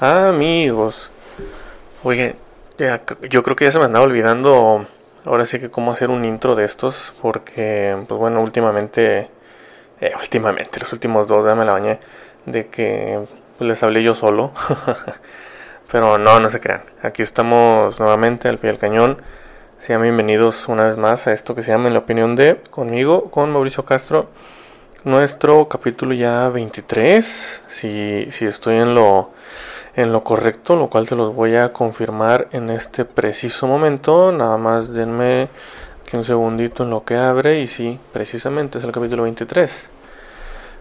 Amigos. Oye, ya, yo creo que ya se me andaba olvidando ahora sí que cómo hacer un intro de estos. Porque, pues bueno, últimamente, eh, últimamente, los últimos dos, ya me la bañé, de que pues, les hablé yo solo. Pero no, no se crean. Aquí estamos nuevamente al pie del cañón. Sean bienvenidos una vez más a esto que se llama En la opinión de conmigo, con Mauricio Castro. Nuestro capítulo ya 23. Si, si estoy en lo en lo correcto, lo cual te los voy a confirmar en este preciso momento. Nada más denme aquí un segundito en lo que abre y sí, precisamente es el capítulo 23.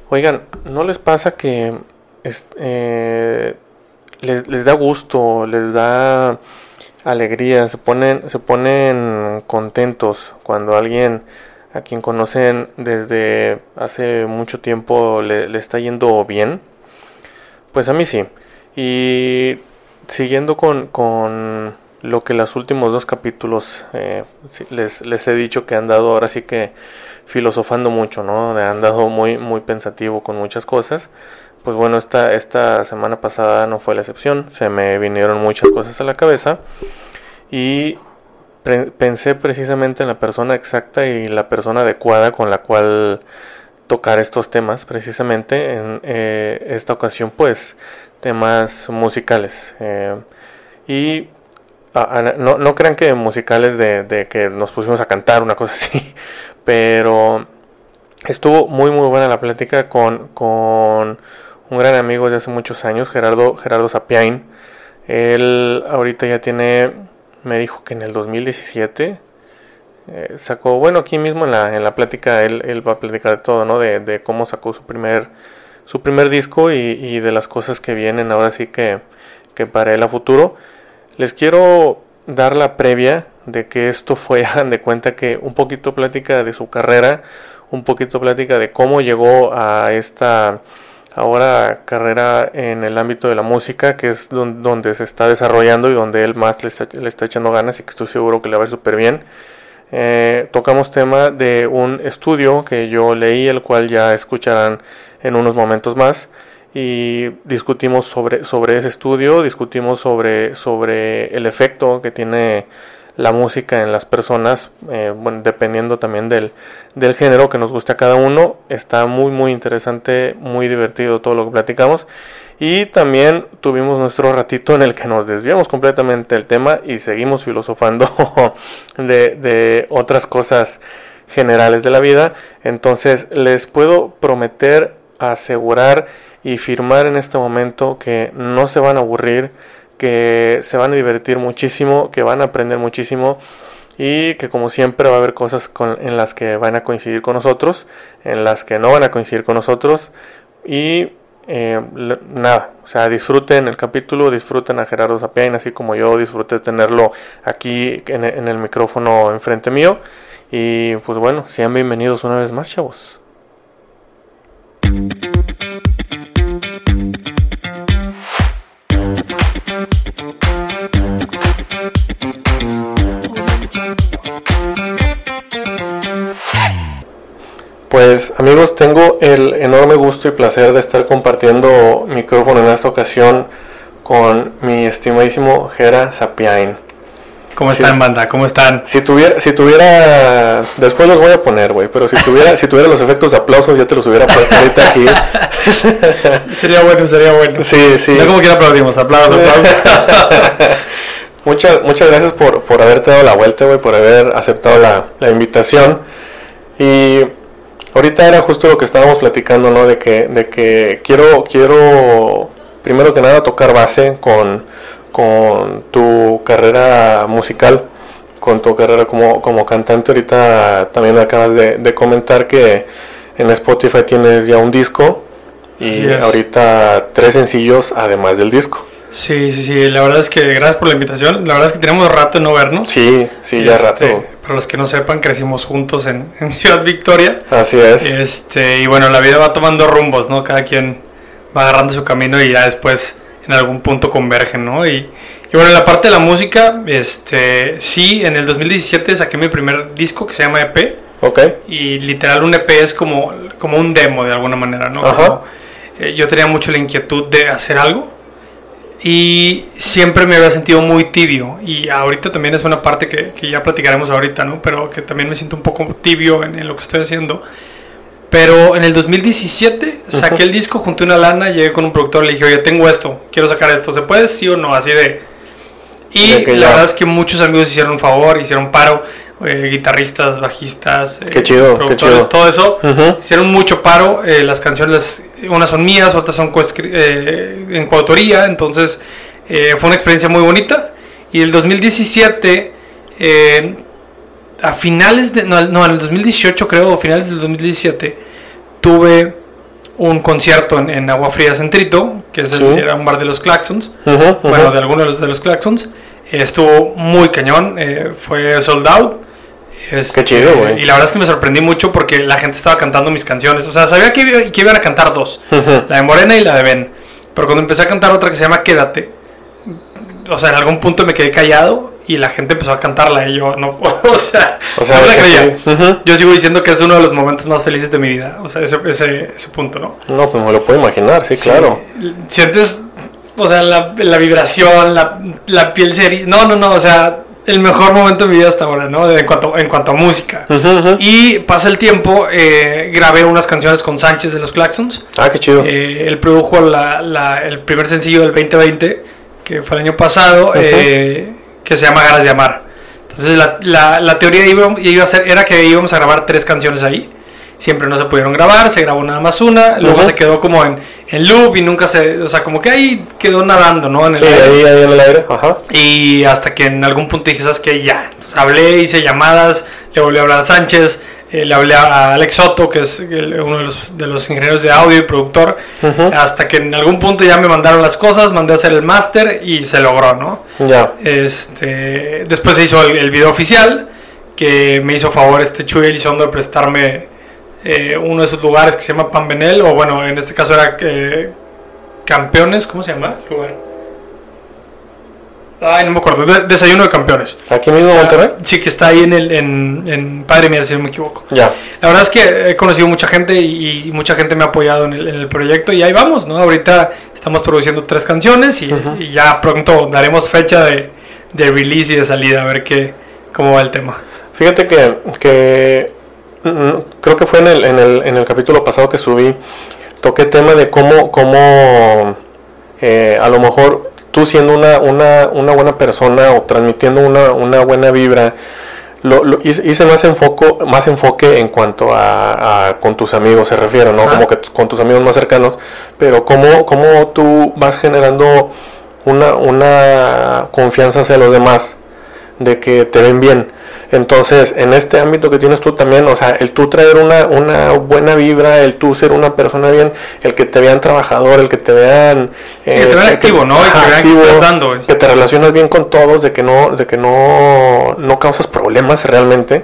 Oigan, ¿no les pasa que eh, les, da gusto, les da alegría, se ponen, se ponen contentos cuando alguien a quien conocen desde hace mucho tiempo le, está yendo bien? Pues a mí sí. Y siguiendo con, lo que los últimos dos capítulos eh, les, les, he dicho que han dado ahora sí que filosofando mucho, ¿no? Han dado muy, muy pensativo con muchas cosas. Pues bueno, esta, esta semana pasada no fue la excepción. Se me vinieron muchas cosas a la cabeza. Y pensé precisamente en la persona exacta y la persona adecuada con la cual tocar estos temas precisamente en eh, esta ocasión pues temas musicales. Eh, y ah, ah, no, no, crean que musicales de, que nos pusimos a cantar, una cosa así, pero estuvo muy muy buena la plática con, con un gran amigo de hace muchos años, Gerardo, Gerardo Sapiain. Él ahorita ya tiene, me dijo que en el 2017 eh, sacó, bueno, aquí mismo en la, en la plática él, él va a platicar de todo, ¿no? De, de cómo sacó su primer su primer disco y, de las cosas que vienen ahora sí que, que para él a futuro. Les quiero dar la previa de que esto fue, hagan de cuenta que un poquito plática de su carrera, un poquito plática de cómo llegó a esta ahora carrera en el ámbito de la música, que es donde, se está desarrollando y donde él más le está, echando ganas y que estoy seguro que le va a ir súper bien. Eh, tocamos tema de un estudio que yo leí, el cual ya escucharán en unos momentos más. Y discutimos sobre, sobre ese estudio, discutimos sobre, sobre el efecto que tiene la música en las personas, eh, dependiendo también del, del, género que nos guste a cada uno. Está muy, muy interesante, muy divertido todo lo que platicamos. Y también tuvimos nuestro ratito en el que nos desviamos completamente del tema y seguimos filosofando de, de otras cosas generales de la vida. Entonces les puedo prometer, asegurar y firmar en este momento que no se van a aburrir, que se van a divertir muchísimo, que van a aprender muchísimo y que como siempre va a haber cosas en las que van a coincidir con nosotros, en las que no van a coincidir con nosotros y eh, nada, o sea, disfruten el capítulo, disfruten a Gerardo Zapiain, así como yo disfruté tenerlo aquí en, en el micrófono enfrente mío. Y pues bueno, sean bienvenidos una vez más, chavos. Pues amigos, tengo el enorme gusto y placer de estar compartiendo micrófono en esta ocasión con mi estimadísimo Gera Sapiain. ¿Cómo están, banda? ¿Cómo están? Si tuviera, si tuviera, después los voy a poner, güey, pero si tuviera, si tuviera los efectos de aplausos ya te los hubiera puesto ahorita aquí. sería bueno, sería bueno. Sí, sí. No como quiera aplaudimos, aplausos, aplausos. muchas, muchas gracias por, por haberte dado la vuelta, güey, por haber aceptado la, la invitación. Y Ahorita era justo lo que estábamos platicando, ¿no? De que, de que quiero, quiero, primero que nada, tocar base con, con tu carrera musical, con tu carrera como, como cantante. Ahorita también acabas de, comentar que en Spotify tienes ya un disco y ahorita tres sencillos además del disco. Sí, sí, sí, la verdad es que gracias por la invitación. La verdad es que tenemos rato de no vernos. Sí, sí, ya este, rato. Para los que no sepan, crecimos juntos en, Ciudad Victoria. Así es. Este, y bueno, la vida va tomando rumbos, ¿no? Cada quien va agarrando su camino y ya después en algún punto convergen, ¿no? Y, y bueno, en la parte de la música, este, sí, en el 2017 saqué mi primer disco que se llama EP. Ok. Y literal un EP es como, como un demo de alguna manera, ¿no? Ajá. Eh, yo tenía mucho la inquietud de hacer algo y siempre me había sentido muy tibio y ahorita también es una parte que, que ya platicaremos ahorita, ¿no? Pero que también me siento un poco tibio en, en lo que estoy haciendo. Pero en el 2017 saqué el disco, junté una lana, llegué con un productor, le dije, oye, tengo esto, quiero sacar esto, ¿se puede? Sí o no, así de... Y De la ya. verdad es que muchos amigos hicieron un favor, hicieron paro, eh, guitarristas, bajistas, eh, chido, productores, todo eso. Hicieron mucho paro, eh, las canciones, unas son mías, otras son eh, en coautoría, entonces fue una experiencia muy bonita. Y el 2017, eh, a finales de, no, no, en el 2018 creo, a finales del 2017, tuve un concierto en, en Agua Fría Centrito, que es el- Sí. era un bar de los Claxons, bueno, de algunos de los, de los Claxons. Estuvo muy cañón, fue sold out. Este, Qué chido, güey. Y la verdad es que me sorprendí mucho porque la gente estaba cantando mis canciones. O sea, sabía que, iba- que iban a cantar dos: la de Morena y la de Ben. Pero cuando empecé a cantar otra que se llama Quédate, o sea, en algún punto me quedé callado y la gente empezó a cantarla y yo no, o sea, O sea, no la creía. sí. Yo sigo diciendo que es uno de los momentos más felices de mi vida, o sea, ese, ese, ese punto, ¿no? No, pues me lo puedo imaginar, sí, Sí, claro. Sientes, o sea, la, la vibración, la, la piel seria. No, no, no, o sea, el mejor momento de mi vida hasta ahora, ¿no? En cuanto, en cuanto a música. Y pasa el tiempo, eh, grabé unas canciones con Sánchez de los Claxons. Ah, qué chido. Eh, él produjo la- la- el primer sencillo del 2020, que fue el año pasado, eh, que se llama Ganas de Amar. Entonces la, la- la teoría iba, iba a ser, era que íbamos a grabar tres canciones ahí. Siempre no se pudieron grabar, se grabó nada más una, luego se quedó como en, en loop y nunca se, o sea, como que ahí quedó nadando, ¿no? En el Sí, aire. ahí, ahí en el aire. Ajá. Y hasta que en algún punto dije, ¿sabes qué? Ya. Entonces hablé, hice llamadas, le volví a hablar a Sánchez, eh, le hablé a Alex Soto, que es el- uno de los, de los ingenieros de audio y productor, hasta que en algún punto ya me mandaron las cosas, mandé a hacer el máster y se logró, ¿no? Ya. Este, después se hizo el, el video oficial, que me hizo favor este Chuy Elizondo de prestarme eh, uno de sus lugares que se llama Pambenel, o bueno, en este caso era eh, Campeones, ¿cómo se llama? lugar? Ay, no me acuerdo, de- Desayuno de Campeones. ¿Aquí mismo Está- Monterrey? Sí, que está ahí en, el, en, en Padre Mier, si no me equivoco. Ya. La verdad es que he conocido mucha gente y, y mucha gente me ha apoyado en el, en el proyecto y ahí vamos, ¿no? Ahorita estamos produciendo tres canciones y, y ya pronto daremos fecha de, de release y de salida, a ver qué, cómo va el tema. Fíjate que, que creo que fue en el, en, el, en el capítulo pasado que subí, toqué tema de cómo, cómo eh, a lo mejor tú siendo una, una, una buena persona o transmitiendo una, una buena vibra, lo, lo- hice, más, enfoco, más enfoque en cuanto a, a con tus amigos se refiere, ¿no? Ajá. Como que con tus amigos más cercanos, pero cómo, cómo tú vas generando una, una confianza hacia los demás de que te ven bien. Entonces, en este ámbito que tienes tú también, o sea, el tú traer una, una buena vibra, el tú ser una persona bien, el que te vean trabajador, el que te vean... Sí, que te vean activo, ¿no? Y que vean que estás dando, que te relacionas bien con todos, de que no, de que no, no causas problemas realmente.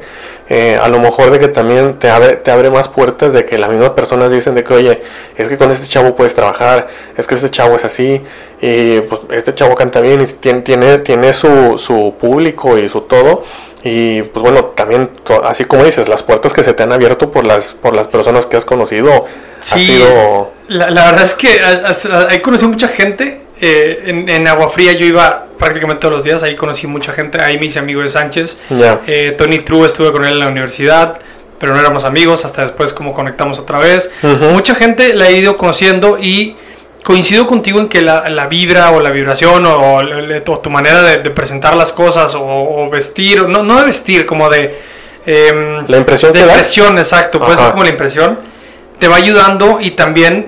Eh, a lo mejor de que también te abre, te abre más puertas de que las mismas personas dicen de que, oye, es que con este chavo puedes trabajar, es que este chavo es así, y pues este chavo canta bien y tiene, tiene, tiene su, su público y su todo. Y pues bueno, también, así como dices, las puertas que se te han abierto por las, por las personas que has conocido, ha sido... la, la verdad es que he conocido mucha gente. Eh, en, en Agua Fría yo iba prácticamente todos los días, ahí conocí mucha gente, ahí me hice amigo de Sánchez. Eh, Tony True estuve con él en la universidad, pero no éramos amigos, hasta después como conectamos otra vez. Mucha gente la he ido conociendo y coincido contigo en que la, la vibra o la vibración o, o tu manera de, de presentar las cosas o, o vestir, no, no de vestir, como de... em, La impresión de impresión, exacto, puede ser como la impresión, te va ayudando y también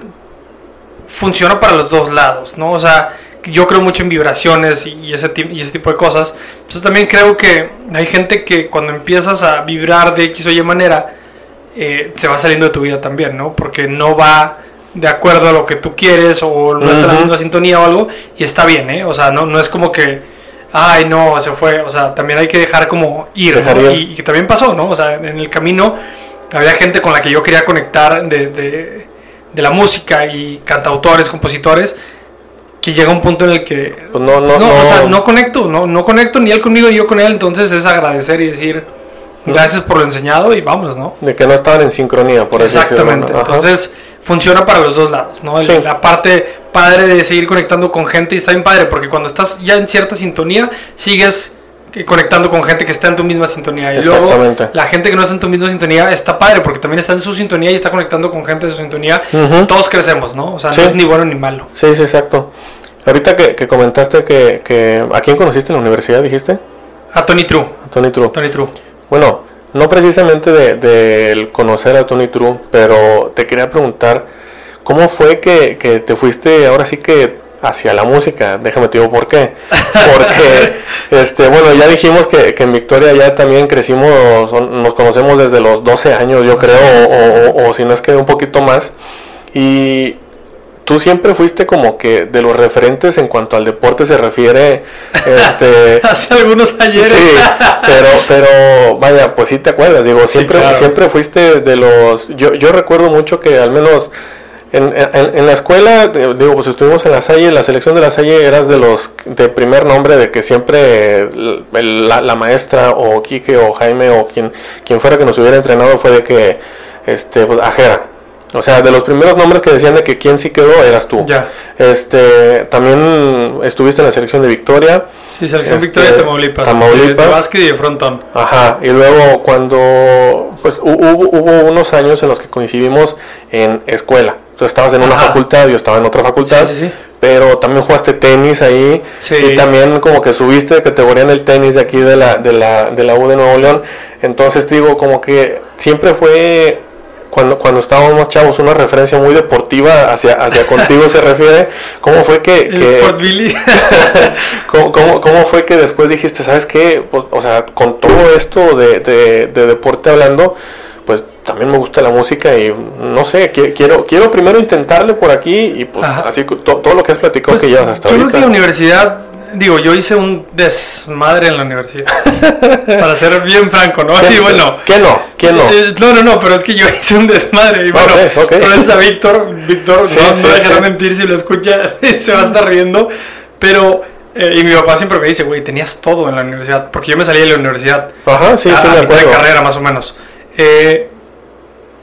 funciona para los dos lados, ¿no? O sea, yo creo mucho en vibraciones y ese, y ese tipo de cosas. Entonces también creo que hay gente que cuando empiezas a vibrar de X o Y manera, eh, se va saliendo de tu vida también, ¿no? Porque no va de acuerdo a lo que tú quieres o no está en la misma sintonía o algo y está bien, ¿eh? O sea, no, no es como que, ay, no, se fue. O sea, también hay que dejar como ir, ¿no? Y, y que también pasó, ¿no? O sea, en el camino había gente con la que yo quería conectar de, de, de la música y cantautores, compositores, que llega un punto en el que Pues no, no, pues no, no. o sea, no conecto, no, no conecto ni él conmigo ni yo con él, entonces es agradecer y decir gracias por lo enseñado y vámonos, ¿no? De que no estaban en sincronía, por decirlo, Exactamente, ¿no? Ajá. entonces funciona para los dos lados, ¿no? Sí. La parte padre de seguir conectando con gente y está bien padre porque cuando estás ya en cierta sintonía sigues conectando con gente que está en tu misma sintonía. Y luego la gente que no está en tu misma sintonía está padre porque también está en su sintonía y está conectando con gente de su sintonía. Todos crecemos no o sea no es ni bueno ni malo. Sí sí exacto. Ahorita que, comentaste que, que a quién conociste en la universidad dijiste a Tony True. A Tony True. Tony True. Bueno no precisamente de, de conocer a Tony True pero te quería preguntar ¿Cómo fue que, que, te fuiste ahora sí que hacia la música? Déjame te digo por qué. Porque, este, bueno, ya dijimos que, que, en Victoria ya también crecimos, nos conocemos desde los 12 años, yo creo, o, o, si no es que un poquito más. Y tú siempre fuiste como que de los referentes en cuanto al deporte se refiere. Este, Hace algunos ayer. Sí, pero, pero vaya, pues sí te acuerdas, digo, siempre, siempre fuiste de los. Yo, yo recuerdo mucho que al menos en, en, la escuela, digo, pues estuvimos en la Salle, la selección de la Salle eras de los de primer nombre de que siempre la, maestra o Quique o Jaime o quien, quien fuera que nos hubiera entrenado fue de que, este, pues, Ajera. O sea, de los primeros nombres que decían de que quién sí quedó eras tú. Ya. Este, también estuviste en la selección de Victoria. Sí, selección Victoria de Tamaulipas. Tamaulipas. De, básquet y de frontón. Ajá. Y luego cuando, pues hubo, hubo unos años en los que coincidimos en escuela. Tú estabas en una facultad, yo estaba en otra facultad. Sí, sí, pero también jugaste tenis ahí y también como que subiste de categoría en el tenis de aquí de la, de la, de la U de Nuevo León. Entonces digo, como que siempre fue cuando, cuando estábamos chavos, una referencia muy deportiva hacia, hacia contigo se refiere. ¿Cómo fue que... que ¿cómo, cómo, fue que después dijiste, sabes qué? Pues, o sea, con todo esto de, de, de deporte hablando, pues también me gusta la música y no sé, quiero quiero primero intentarle por aquí y pues así todo lo que has platicado pues, que llevas hasta yo ahorita. Yo creo que la universidad digo, yo hice un desmadre en la universidad. para ser bien franco, ¿no? Y bueno. ¿Qué no? ¿Qué no? Eh, no, no, no, pero es que yo hice un desmadre. Y bueno, okay, a Víctor. Víctor, no, no dejará mentir si lo escucha, se va a estar riendo. Pero, eh, y mi papá siempre me dice, güey, tenías todo en la universidad. Porque yo me salí de la universidad. Ajá, sí, a, sí, de carrera, más o menos. Eh,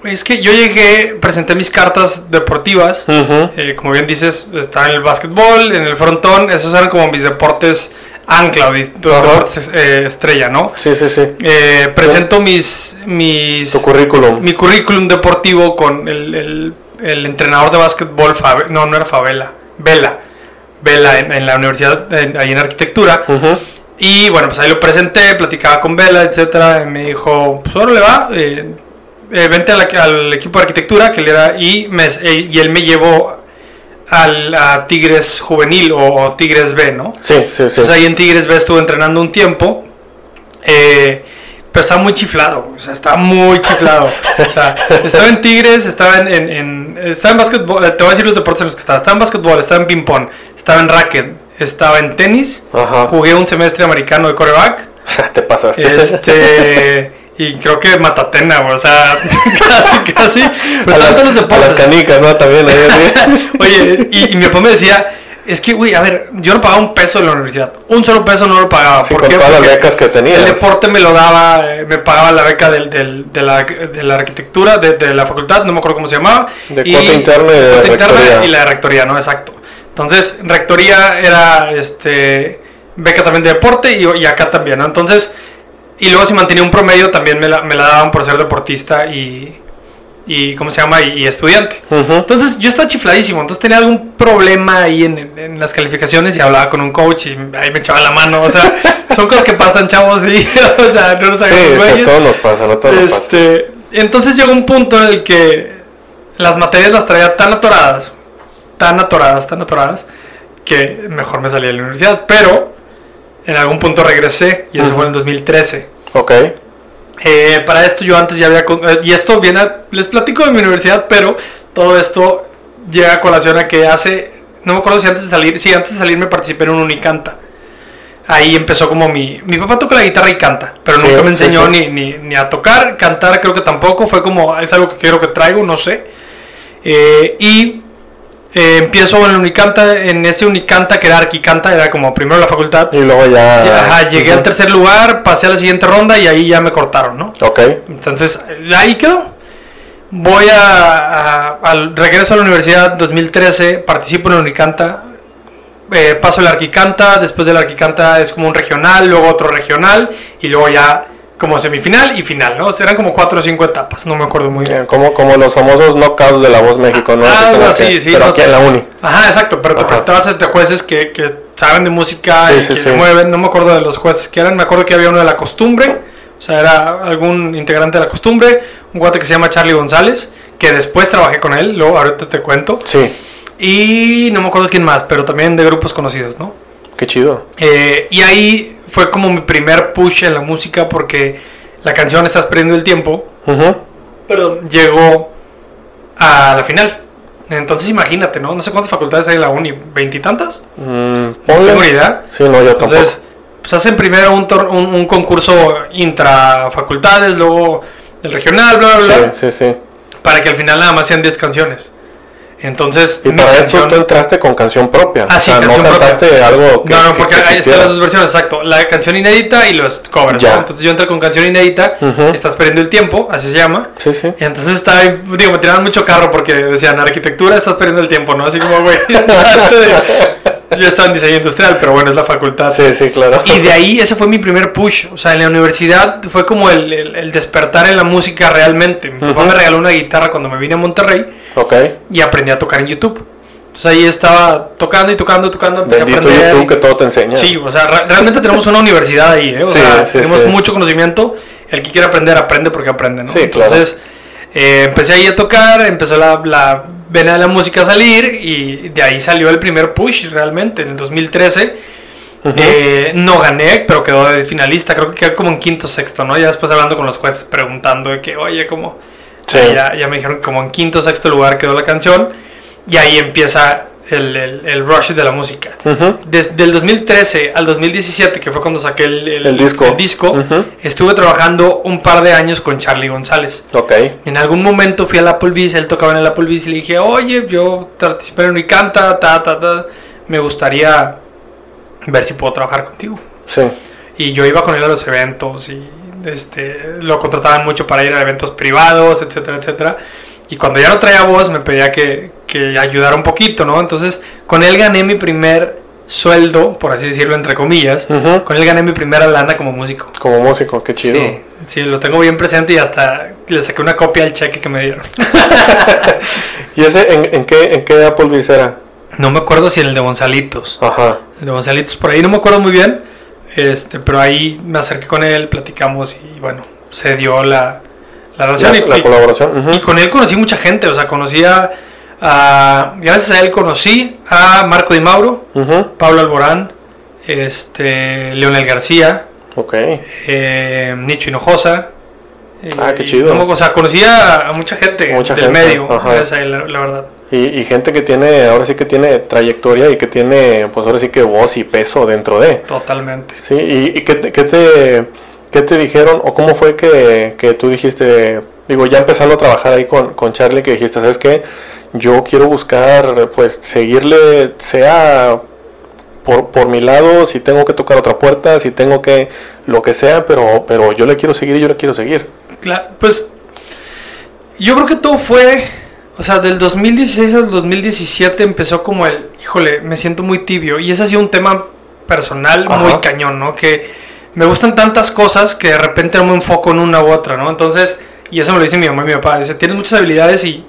es que yo llegué, presenté mis cartas deportivas. Eh, como bien dices, está en el básquetbol, en el frontón. Esos eran como mis deportes ancla, deportes eh, estrella, ¿no? Sí, sí, sí. Eh, presento mis, mis. Tu currículum. Mi currículum deportivo con el, el, entrenador de básquetbol, no, no era Favela, Vela. Vela en, la universidad, ahí en arquitectura. Y bueno, pues ahí lo presenté, platicaba con Vela, etcétera. Y me dijo, pues ahora le va. Eh, eh, vente al equipo de arquitectura que le era y, me, eh, y él me llevó al, a Tigres Juvenil o, Tigres B, ¿no? Sí, sí, sí. Entonces ahí en Tigres B estuve entrenando un tiempo. Eh, pero estaba muy chiflado, o sea, estaba muy chiflado. O sea, estaba en Tigres, estaba en, en, estaba en básquetbol, te voy a decir los deportes en los que estaba. Estaba en básquetbol, estaba en ping-pong, estaba en racket, estaba en tenis, jugué un semestre americano de coreback. Te pasaste. Este. Y creo que Matatena, o sea, casi, casi. Pero a, las, los deportes. a las canicas, ¿no? También. Ahí, Oye, y, mi papá me decía, es que, güey, a ver, yo no pagaba un peso en la universidad. Un solo peso no lo pagaba. Sí, con todas las becas que tenía. El deporte me lo daba, eh, me pagaba la beca del, del, de, la, de la arquitectura, de, de, la facultad, no me acuerdo cómo se llamaba. De y, cuota interna y de rectoría. y la de rectoría, ¿no? Exacto. Entonces, rectoría era, este, beca también de deporte y, y acá también, ¿no? Entonces y luego si mantenía un promedio también me la, me la daban por ser deportista y, y ¿cómo se llama? Y, estudiante. Entonces yo estaba chifladísimo, entonces tenía algún problema ahí en, en, las calificaciones y hablaba con un coach y ahí me echaba la mano, o sea, son cosas que pasan, chavos, y, o sea, no nos hagamos sí, a todos nos pasa, a todos este, Entonces llegó un punto en el que las materias las traía tan atoradas, tan atoradas, tan atoradas, que mejor me salía de la universidad, pero en algún punto regresé y eso fue en el 2013. Ok. Eh, para esto yo antes ya había... Eh, y esto viene... les platico de mi universidad, pero todo esto llega a colación a que hace... No me acuerdo si antes de salir... Sí, antes de salir me participé en un Unicanta. Ahí empezó como mi... Mi papá toca la guitarra y canta, pero nunca me enseñó Ni, ni, ni, a tocar, cantar creo que tampoco. Fue como... Es algo que quiero que traigo, no sé. Eh, y eh, empiezo en el Unicanta, en ese Unicanta que era Arquicanta, era como primero la facultad. Y luego ya. llegué al tercer lugar, pasé a la siguiente ronda y ahí ya me cortaron, ¿no? Ok. Entonces, ahí quedó. Voy a, a- al regreso a la universidad 2013, participo en el Unicanta, eh, paso el Arquicanta, después del Arquicanta es como un regional, luego otro regional y luego ya como semifinal y final, ¿no? Serán como cuatro o cinco etapas, no me acuerdo muy bien. Como, como los famosos knockouts de la voz México, ¿no? Ah, así, que- sí, Pero no- aquí en la uni. Ajá, exacto, pero te presentabas ante jueces que, que saben de música Sí, y sí, que sí. mueven. No me acuerdo de los jueces que eran, me acuerdo que había uno de la costumbre, o sea, era algún integrante de la costumbre, un guate que se llama Charlie González, que después trabajé con él, luego ahorita te cuento. Sí, Y no me acuerdo quién más, pero también de grupos conocidos, ¿no? qué chido. Eh, y ahí fue como mi primer push en la música porque la canción Estás perdiendo el tiempo, perdón, llegó a la final. Entonces imagínate, ¿no? No sé cuántas facultades hay en la uni, veintitantas. Mm, No tengo ni idea. Sí, no, yo tampoco. Entonces, pues hacen primero un, tor- un, un concurso intrafacultades, luego el regional, bla, bla, bla, Sí, sí, sí. para que al final nada más sean 10 canciones. Entonces, Y para esto canción- tú entraste con canción propia. Ah, o sí, sea, no propia. cantaste algo que No, no, que porque ahí están existiera. las dos versiones, exacto. La canción inédita y los covers. Ya. ¿no? Entonces yo entré con canción inédita. Estás perdiendo el tiempo, así se llama. Sí, sí. Y entonces estaba, ahí, digo, me tiraban mucho carro porque decían, arquitectura, estás perdiendo el tiempo, ¿no? Así como, güey, yo estaba en diseño industrial, pero bueno, es la facultad. Sí, sí, claro. Y de ahí ese fue mi primer push. O sea, en la universidad fue como el, el- el despertar en la música realmente. Mi papá Ujú. me regaló una guitarra cuando me vine a Monterrey Ok. y aprendí a tocar en YouTube. Entonces ahí estaba tocando y tocando, tocando, empecé a Bendito aprender. YouTube y- que todo te enseña. Sí, o sea, re- realmente tenemos una universidad ahí, ¿eh? O Sí, sea, sí, tenemos sí. mucho conocimiento. El que quiere aprender, aprende porque aprende, ¿no? Sí, claro. Entonces, eh, empecé ahí a tocar, empezó la, la vena de la música a salir y de ahí salió el primer push realmente en el 2013. Ujú. Eh, no gané, pero quedó de finalista. Creo que quedó como en quinto sexto, ¿no? Ya después hablando con los jueces preguntando de que, oye, ¿cómo? Sí. Ya, ya me dijeron que como en quinto sexto lugar quedó la canción. Y ahí empieza el, el, el rush de la música. Ujú. Desde el 2013 al 2017, que fue cuando saqué el, El disco. el disco, Ujú. estuve trabajando un par de años con Charlie González. Ok. En algún momento fui al Applebee's, él tocaba en el Applebee's y le dije, oye, yo participé en Unicanta, ta, ta, ta, me gustaría ver si puedo trabajar contigo. Sí. Y yo iba con él a los eventos y este, lo contrataban mucho para ir a eventos privados, etcétera, etcétera. Y cuando ya no traía voz me pedía que, que ayudara un poquito, ¿no? Entonces con él gané mi primer sueldo, por así decirlo, entre comillas. Con él gané mi primera lana como músico. Como músico, qué chido. Sí, sí, lo tengo bien presente y hasta le saqué una copia al cheque que me dieron. ¿Y ese en, en qué, en qué Applebee's era? No me acuerdo si en el de Gonzalitos. Ajá. El de Gonzalitos, por ahí no me acuerdo muy bien. Este, pero ahí me acerqué con él, platicamos y bueno, se dio la, la relación. La, y, la y- colaboración. y con él conocí mucha gente, o sea, conocí a, gracias a él conocí a Marco Di Mauro. Pablo Alborán, este, Leonel García, Ok. eh, Nicho Hinojosa. Ah, qué chido. o sea, conocí a, a mucha gente Mucha del gente, medio, ajá. gracias a él, la, la verdad. Y, y gente que tiene, ahora sí que tiene trayectoria y que tiene, pues ahora sí que voz y peso dentro de. Totalmente. Sí, ¿y, y qué, te, qué te, qué te dijeron o cómo fue que, que tú dijiste, digo, ya empezando a trabajar ahí con, con Charlie, que dijiste, ¿sabes qué? Yo quiero buscar, pues, seguirle, sea por, por mi lado, si tengo que tocar otra puerta, si tengo que, lo que sea, pero, pero yo le quiero seguir y yo le quiero seguir. Cla- pues yo creo que todo fue, o sea, del 2016 al 2017 empezó como el, híjole, me siento muy tibio. Y ese ha sido un tema personal Ajá. muy cañón, ¿no? Que me gustan tantas cosas que de repente no me enfoco en una u otra, ¿no? Entonces, y eso me lo dice mi mamá y mi papá, dice, tienes muchas habilidades y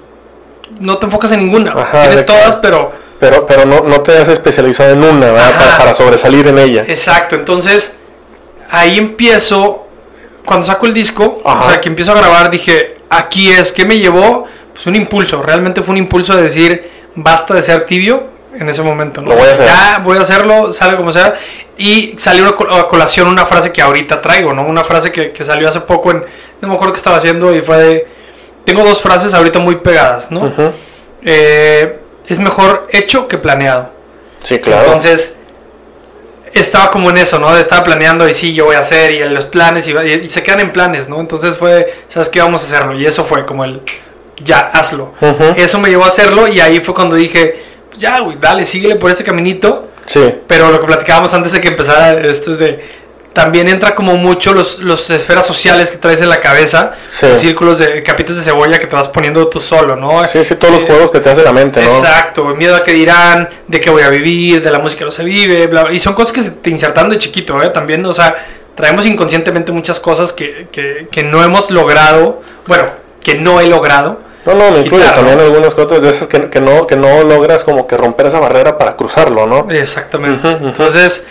no te enfocas en ninguna. Ajá, tienes que- todas, pero... Pero, pero no, no te has especializado en una, ¿verdad? Para, para sobresalir en ella. Exacto, entonces ahí empiezo, cuando saco el disco, Ajá. o sea, que empiezo a grabar, dije, aquí es, ¿qué me llevó? Pues un impulso, realmente fue un impulso de decir, basta de ser tibio en ese momento, ¿no? Lo voy a hacer. Ya voy a hacerlo, sale como sea. Y salió a colación una frase que ahorita traigo, ¿no? Una frase que, que salió hace poco en, no me acuerdo qué estaba haciendo y fue de, tengo dos frases ahorita muy pegadas, ¿no? Ujú. Eh, es mejor hecho que planeado. Sí, claro. Entonces, estaba como en eso, ¿no? Estaba planeando y sí, yo voy a hacer y los planes y, y se quedan en planes, ¿no? Entonces fue, ¿sabes qué? Vamos a hacerlo. Y eso fue como el, ya, hazlo. Eso me llevó a hacerlo y ahí fue cuando dije, ya, güey, dale, síguele por este caminito. Sí. Pero lo que platicábamos antes de que empezara esto es de, también entra como mucho los, los esferas sociales que traes en la cabeza, Sí. los círculos de capitas de cebolla que te vas poniendo tú solo, ¿no? Sí, sí, todos los Eh, juegos que te hace la mente, ¿no? Exacto, miedo a que dirán, de qué voy a vivir, de la música no se vive, bla, bla. y son cosas que se te insertan de chiquito, ¿eh? También, o sea, traemos inconscientemente muchas cosas que, que, que no hemos logrado, bueno, que no he logrado. No, no, me incluye también algunas cosas de esas que, que no, que no logras como que romper esa barrera para cruzarlo, ¿no? Exactamente. Entonces,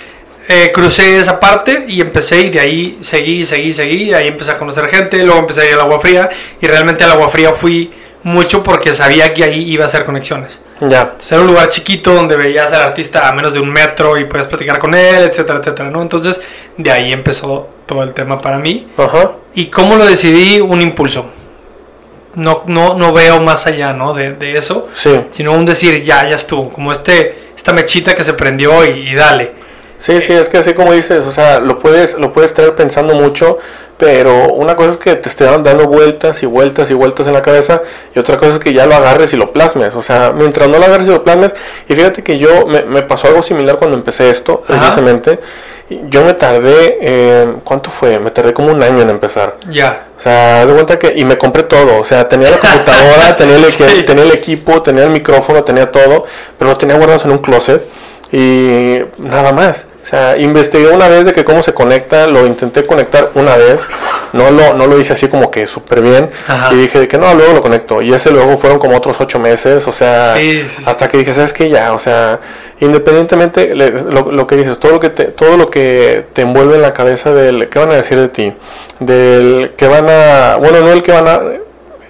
eh, crucé esa parte y empecé y de ahí seguí, seguí, seguí, y ahí empecé a conocer gente, luego empecé a ir al agua fría y realmente al agua fría fui mucho porque sabía que ahí iba a hacer conexiones. Ya. Era un lugar chiquito donde veías al artista a menos de un metro y podías platicar con él, etcétera, etcétera, ¿no? Entonces, de ahí empezó todo el tema para mí. Ajá. ¿Y cómo lo decidí? Un impulso. No, no, no veo más allá, ¿no? De, de eso, Sí. sino un decir, ya, ya estuvo, como este, esta mechita que se prendió y, y dale. Sí, sí, es que así como dices, o sea, lo puedes, lo puedes estar pensando mucho, pero una cosa es que te estén dando vueltas y vueltas y vueltas en la cabeza, y otra cosa es que ya lo agarres y lo plasmes. O sea, mientras no lo agarres y lo plasmes, y fíjate que yo me, me pasó algo similar cuando empecé esto, Ajá. precisamente. Yo me tardé, eh, ¿cuánto fue? Me tardé como un año en empezar. Ya. O sea, haz de cuenta que. Y me compré todo. O sea, tenía la computadora, tenía, el, Sí. tenía el equipo, tenía el micrófono, tenía todo. Pero lo tenía guardado en un closet. Y nada más. O sea, investigué una vez de que cómo se conecta. Lo intenté conectar una vez. No lo, no lo hice así como que súper bien. Ajá. Y dije de que no, luego lo conecto. Y ese luego fueron como otros ocho meses. O sea, Sí, sí, sí. hasta que dije, ¿sabes qué? Ya, o sea, independientemente, le- lo, lo que dices, todo lo que, te, todo lo que te envuelve en la cabeza del qué van a decir de ti, del que van a, bueno, no el que van a,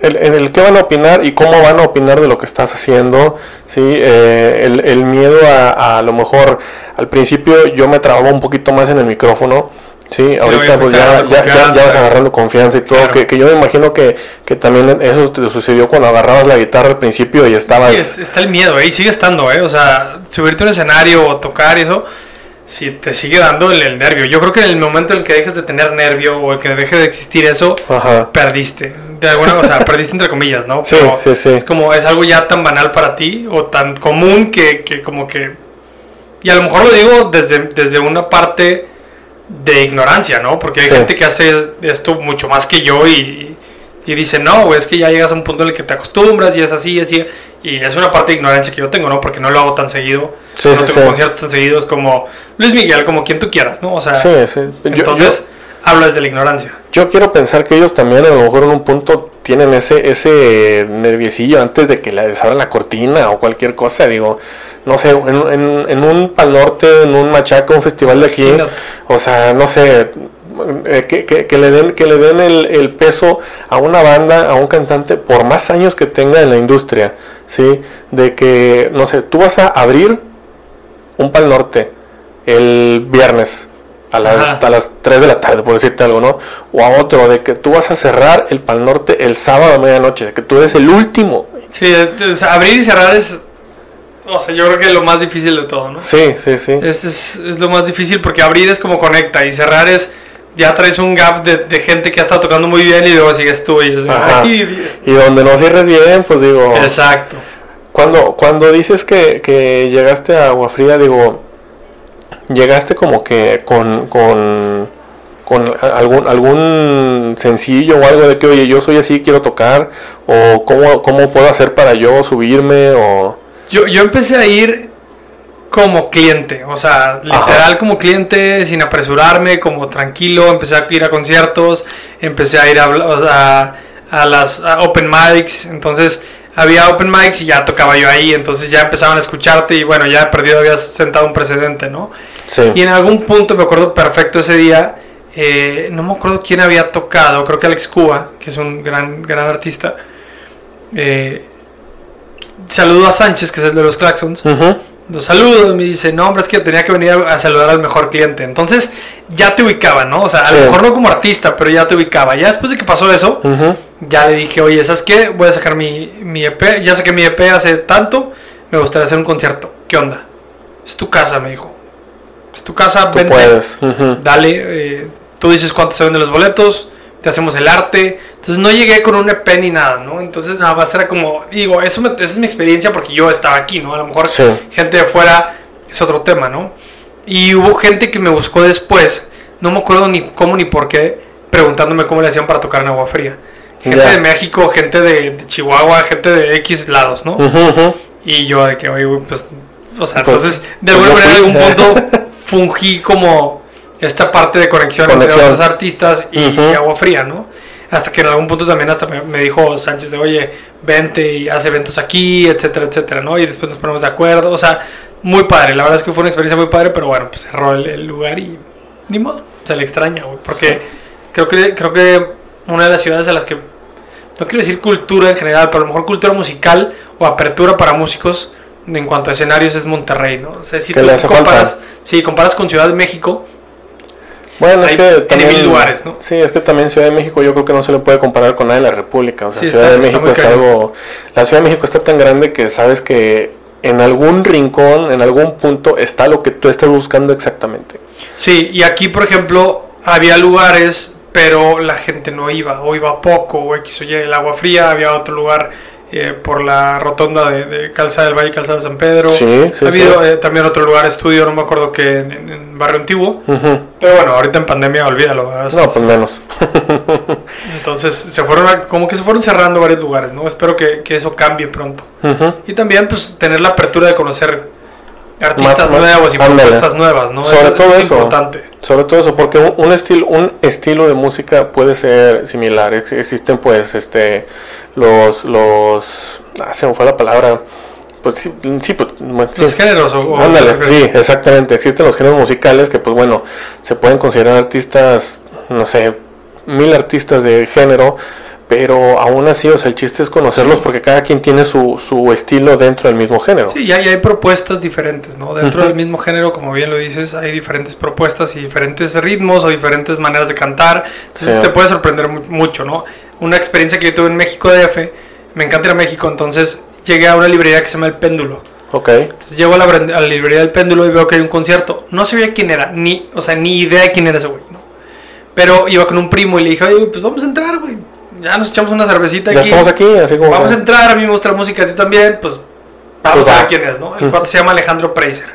el, en el que van a opinar y cómo van a opinar de lo que estás haciendo, ¿sí? Eh, el, el miedo a, a lo mejor, al principio yo me trababa un poquito más en el micrófono, Sí, ahorita pues ya, ya, ya, ya vas agarrando confianza y todo, Claro. que, que yo me imagino que, que también eso te sucedió cuando agarrabas la guitarra al principio y estabas... Sí, es- está el miedo, ¿eh? Y sigue estando, ¿eh? O sea, subirte a un escenario o tocar y eso, si te sigue dando el, el nervio. Yo creo que en el momento en el que dejes de tener nervio o el que deje de existir eso, Ajá. perdiste. De alguna o sea, perdiste entre comillas, ¿no? Sí, Pero sí, sí. Es como, es algo ya tan banal para ti o tan común que, que como que... Y a lo mejor lo digo desde, desde una parte de ignorancia, ¿no? Porque hay Sí. gente que hace esto mucho más que yo y, y dice, no, güey, es que ya llegas a un punto en el que te acostumbras y es así, así. Y es una parte de ignorancia que yo tengo, ¿no? Porque no lo hago tan seguido. Sí, no sí, tengo sí. conciertos tan seguidos como Luis Miguel, como quien tú quieras, ¿no? O sea, Sí, sí. Yo- entonces hablo desde la ignorancia. Yo quiero pensar que ellos también a lo mejor en un punto tienen ese ese nerviosillo antes de que les abran la cortina o cualquier cosa. Digo, no sé, en, en, en un Pal Norte, en un Machaca, un festival de aquí, Imagínate. o sea, no sé, eh, que, que- que le den, que le den el, el peso a una banda, a un cantante, por más años que tenga en la industria, ¿sí? De que, no sé, tú vas a abrir un Pal Norte el viernes a las, Ajá. a las 3 de la tarde, por decirte algo, ¿no? O a otro, de que tú vas a cerrar el Pal Norte el sábado a medianoche, de que tú eres el último. Sí, es- abrir y cerrar es... O sea, yo creo que es lo más difícil de todo, ¿no? Sí, sí, sí. Es, es, es lo más difícil porque abrir es como conecta y cerrar es... Ya traes un gap de, de gente que ha estado tocando muy bien y luego sigues tú y es de... Ajá. "Ay, Y donde no cierres bien, pues digo... Exacto. Cuando, cuando dices que, que llegaste a Agua Fría, digo, llegaste como que con, con, con algún, algún sencillo o algo de que, oye, yo soy así, quiero tocar, o cómo, cómo puedo hacer para yo subirme, o... Yo, yo empecé a ir como cliente, o sea, literal como cliente, sin apresurarme, como tranquilo, empecé a ir a conciertos, empecé a ir a, o sea, a las a open mics, entonces había open mics y ya tocaba yo ahí, entonces ya empezaban a escucharte y bueno, ya perdido habías sentado un precedente, ¿no? Sí. Y en algún punto me acuerdo perfecto ese día, eh, no me acuerdo quién había tocado, creo que Alex Cuba, que es un gran, gran artista. Eh, saludo a Sánchez, que es el de los Claxons. Ujú. Lo saludo y me dice, no, hombre, es que tenía que venir a saludar al mejor cliente. Entonces ya te ubicaba, ¿no? O sea, a Sí. lo mejor no como artista, pero ya te ubicaba. Ya después de que pasó eso, ya le dije, oye, ¿sabes qué? Voy a sacar mi, mi EP. Ya saqué mi EP hace tanto, me gustaría hacer un concierto. ¿Qué onda? Es tu casa, me dijo. Es tu casa, Tú vente. puedes. Dale, eh, tú dices cuánto se venden los boletos, te hacemos el arte. Entonces no llegué con un EP ni nada, ¿no? Entonces nada más era como, digo, eso me- esa es mi experiencia porque yo estaba aquí, ¿no? A lo mejor Sí. gente de fuera es otro tema, ¿no? Y hubo gente que me buscó después, no me acuerdo ni cómo ni por qué, preguntándome cómo le hacían para tocar en agua fría. Gente de México, gente de, de Chihuahua, gente de X lados, ¿no? Y yo de que, oye, pues, o sea, Pues, entonces, de pues alguna yo manera, fui. algún punto, fungí como esta parte de conexión, Conexión. entre otros artistas y, Ujú. y agua fría, ¿no? Hasta que en algún punto también hasta me, me dijo Sánchez de, oye, vente y haz eventos aquí, etcétera, etcétera, ¿no? Y después nos ponemos de acuerdo, o sea, muy padre, la verdad es que fue una experiencia muy padre, pero bueno, pues cerró el, el lugar y ni modo, se le extraña, güey, porque creo que creo que una de las ciudades a las que no quiero decir cultura en general, pero a lo mejor cultura musical o apertura para músicos en cuanto a escenarios es Monterrey, ¿no? O sea, si tú comparas, sí, comparas con Ciudad de México, Bueno, es Hay que en también. mil lugares, ¿no? Sí, es que también Ciudad de México yo creo que no se le puede comparar con nada de la República. O sea, Sí, Ciudad está- de México es algo. La Ciudad de México está tan grande que sabes que en algún rincón, en algún punto, está lo que tú estás buscando exactamente. Sí, y aquí, por ejemplo, había lugares, pero la gente no iba, o iba poco, o X o Y, el agua fría, había otro lugar eh, por la rotonda de, de Calzada del Valle, Calzada de San Pedro. Sí, sí, ha habido sí. eh, también otro lugar estudio, no me acuerdo que en, Barrio Antiguo. Pero bueno, ahorita en pandemia, olvídalo. ¿verdad? No, pues menos. Entonces, se fueron como que se fueron cerrando varios lugares, ¿no? Espero que, que eso cambie pronto. Y también, pues, tener la apertura de conocer artistas Más- nuevos y ándale. propuestas nuevas, ¿no? Sobre todo es eso. importante. Sobre todo eso, porque un, un estilo, un estilo de música puede ser similar. Ex- existen pues este los los ah, se me fue la palabra. Pues sí, sí, pues, sí. Los géneros o... o- Ándale, sí, exactamente. Existen los géneros musicales que, pues bueno, se pueden considerar artistas, no sé, mil artistas de género, pero aún así, o sea, el chiste es conocerlos porque cada quien tiene su, su estilo dentro del mismo género. Sí, y hay, hay propuestas diferentes, ¿no? Dentro del mismo género, como bien lo dices, hay diferentes propuestas y diferentes ritmos o diferentes maneras de cantar. Entonces Sí. te puede sorprender mu- mucho, ¿no? Una experiencia que yo tuve en México DF, me encanta ir a México, entonces llegué a una librería que se llama El Péndulo. Ok, Entonces llego a la, brand- a la librería del péndulo y veo que hay un concierto. No sabía quién era, ni, o sea, ni idea de quién era ese güey, ¿no? Pero iba con un primo y le dije, oye, pues vamos a entrar, güey. Ya nos echamos una cervecita ya aquí. estamos aquí, así como. Vamos a entrar, a mí me gusta la música, a ti también, pues vamos Pues a ver quién es, ¿no? El cuate se llama Alejandro Preiser.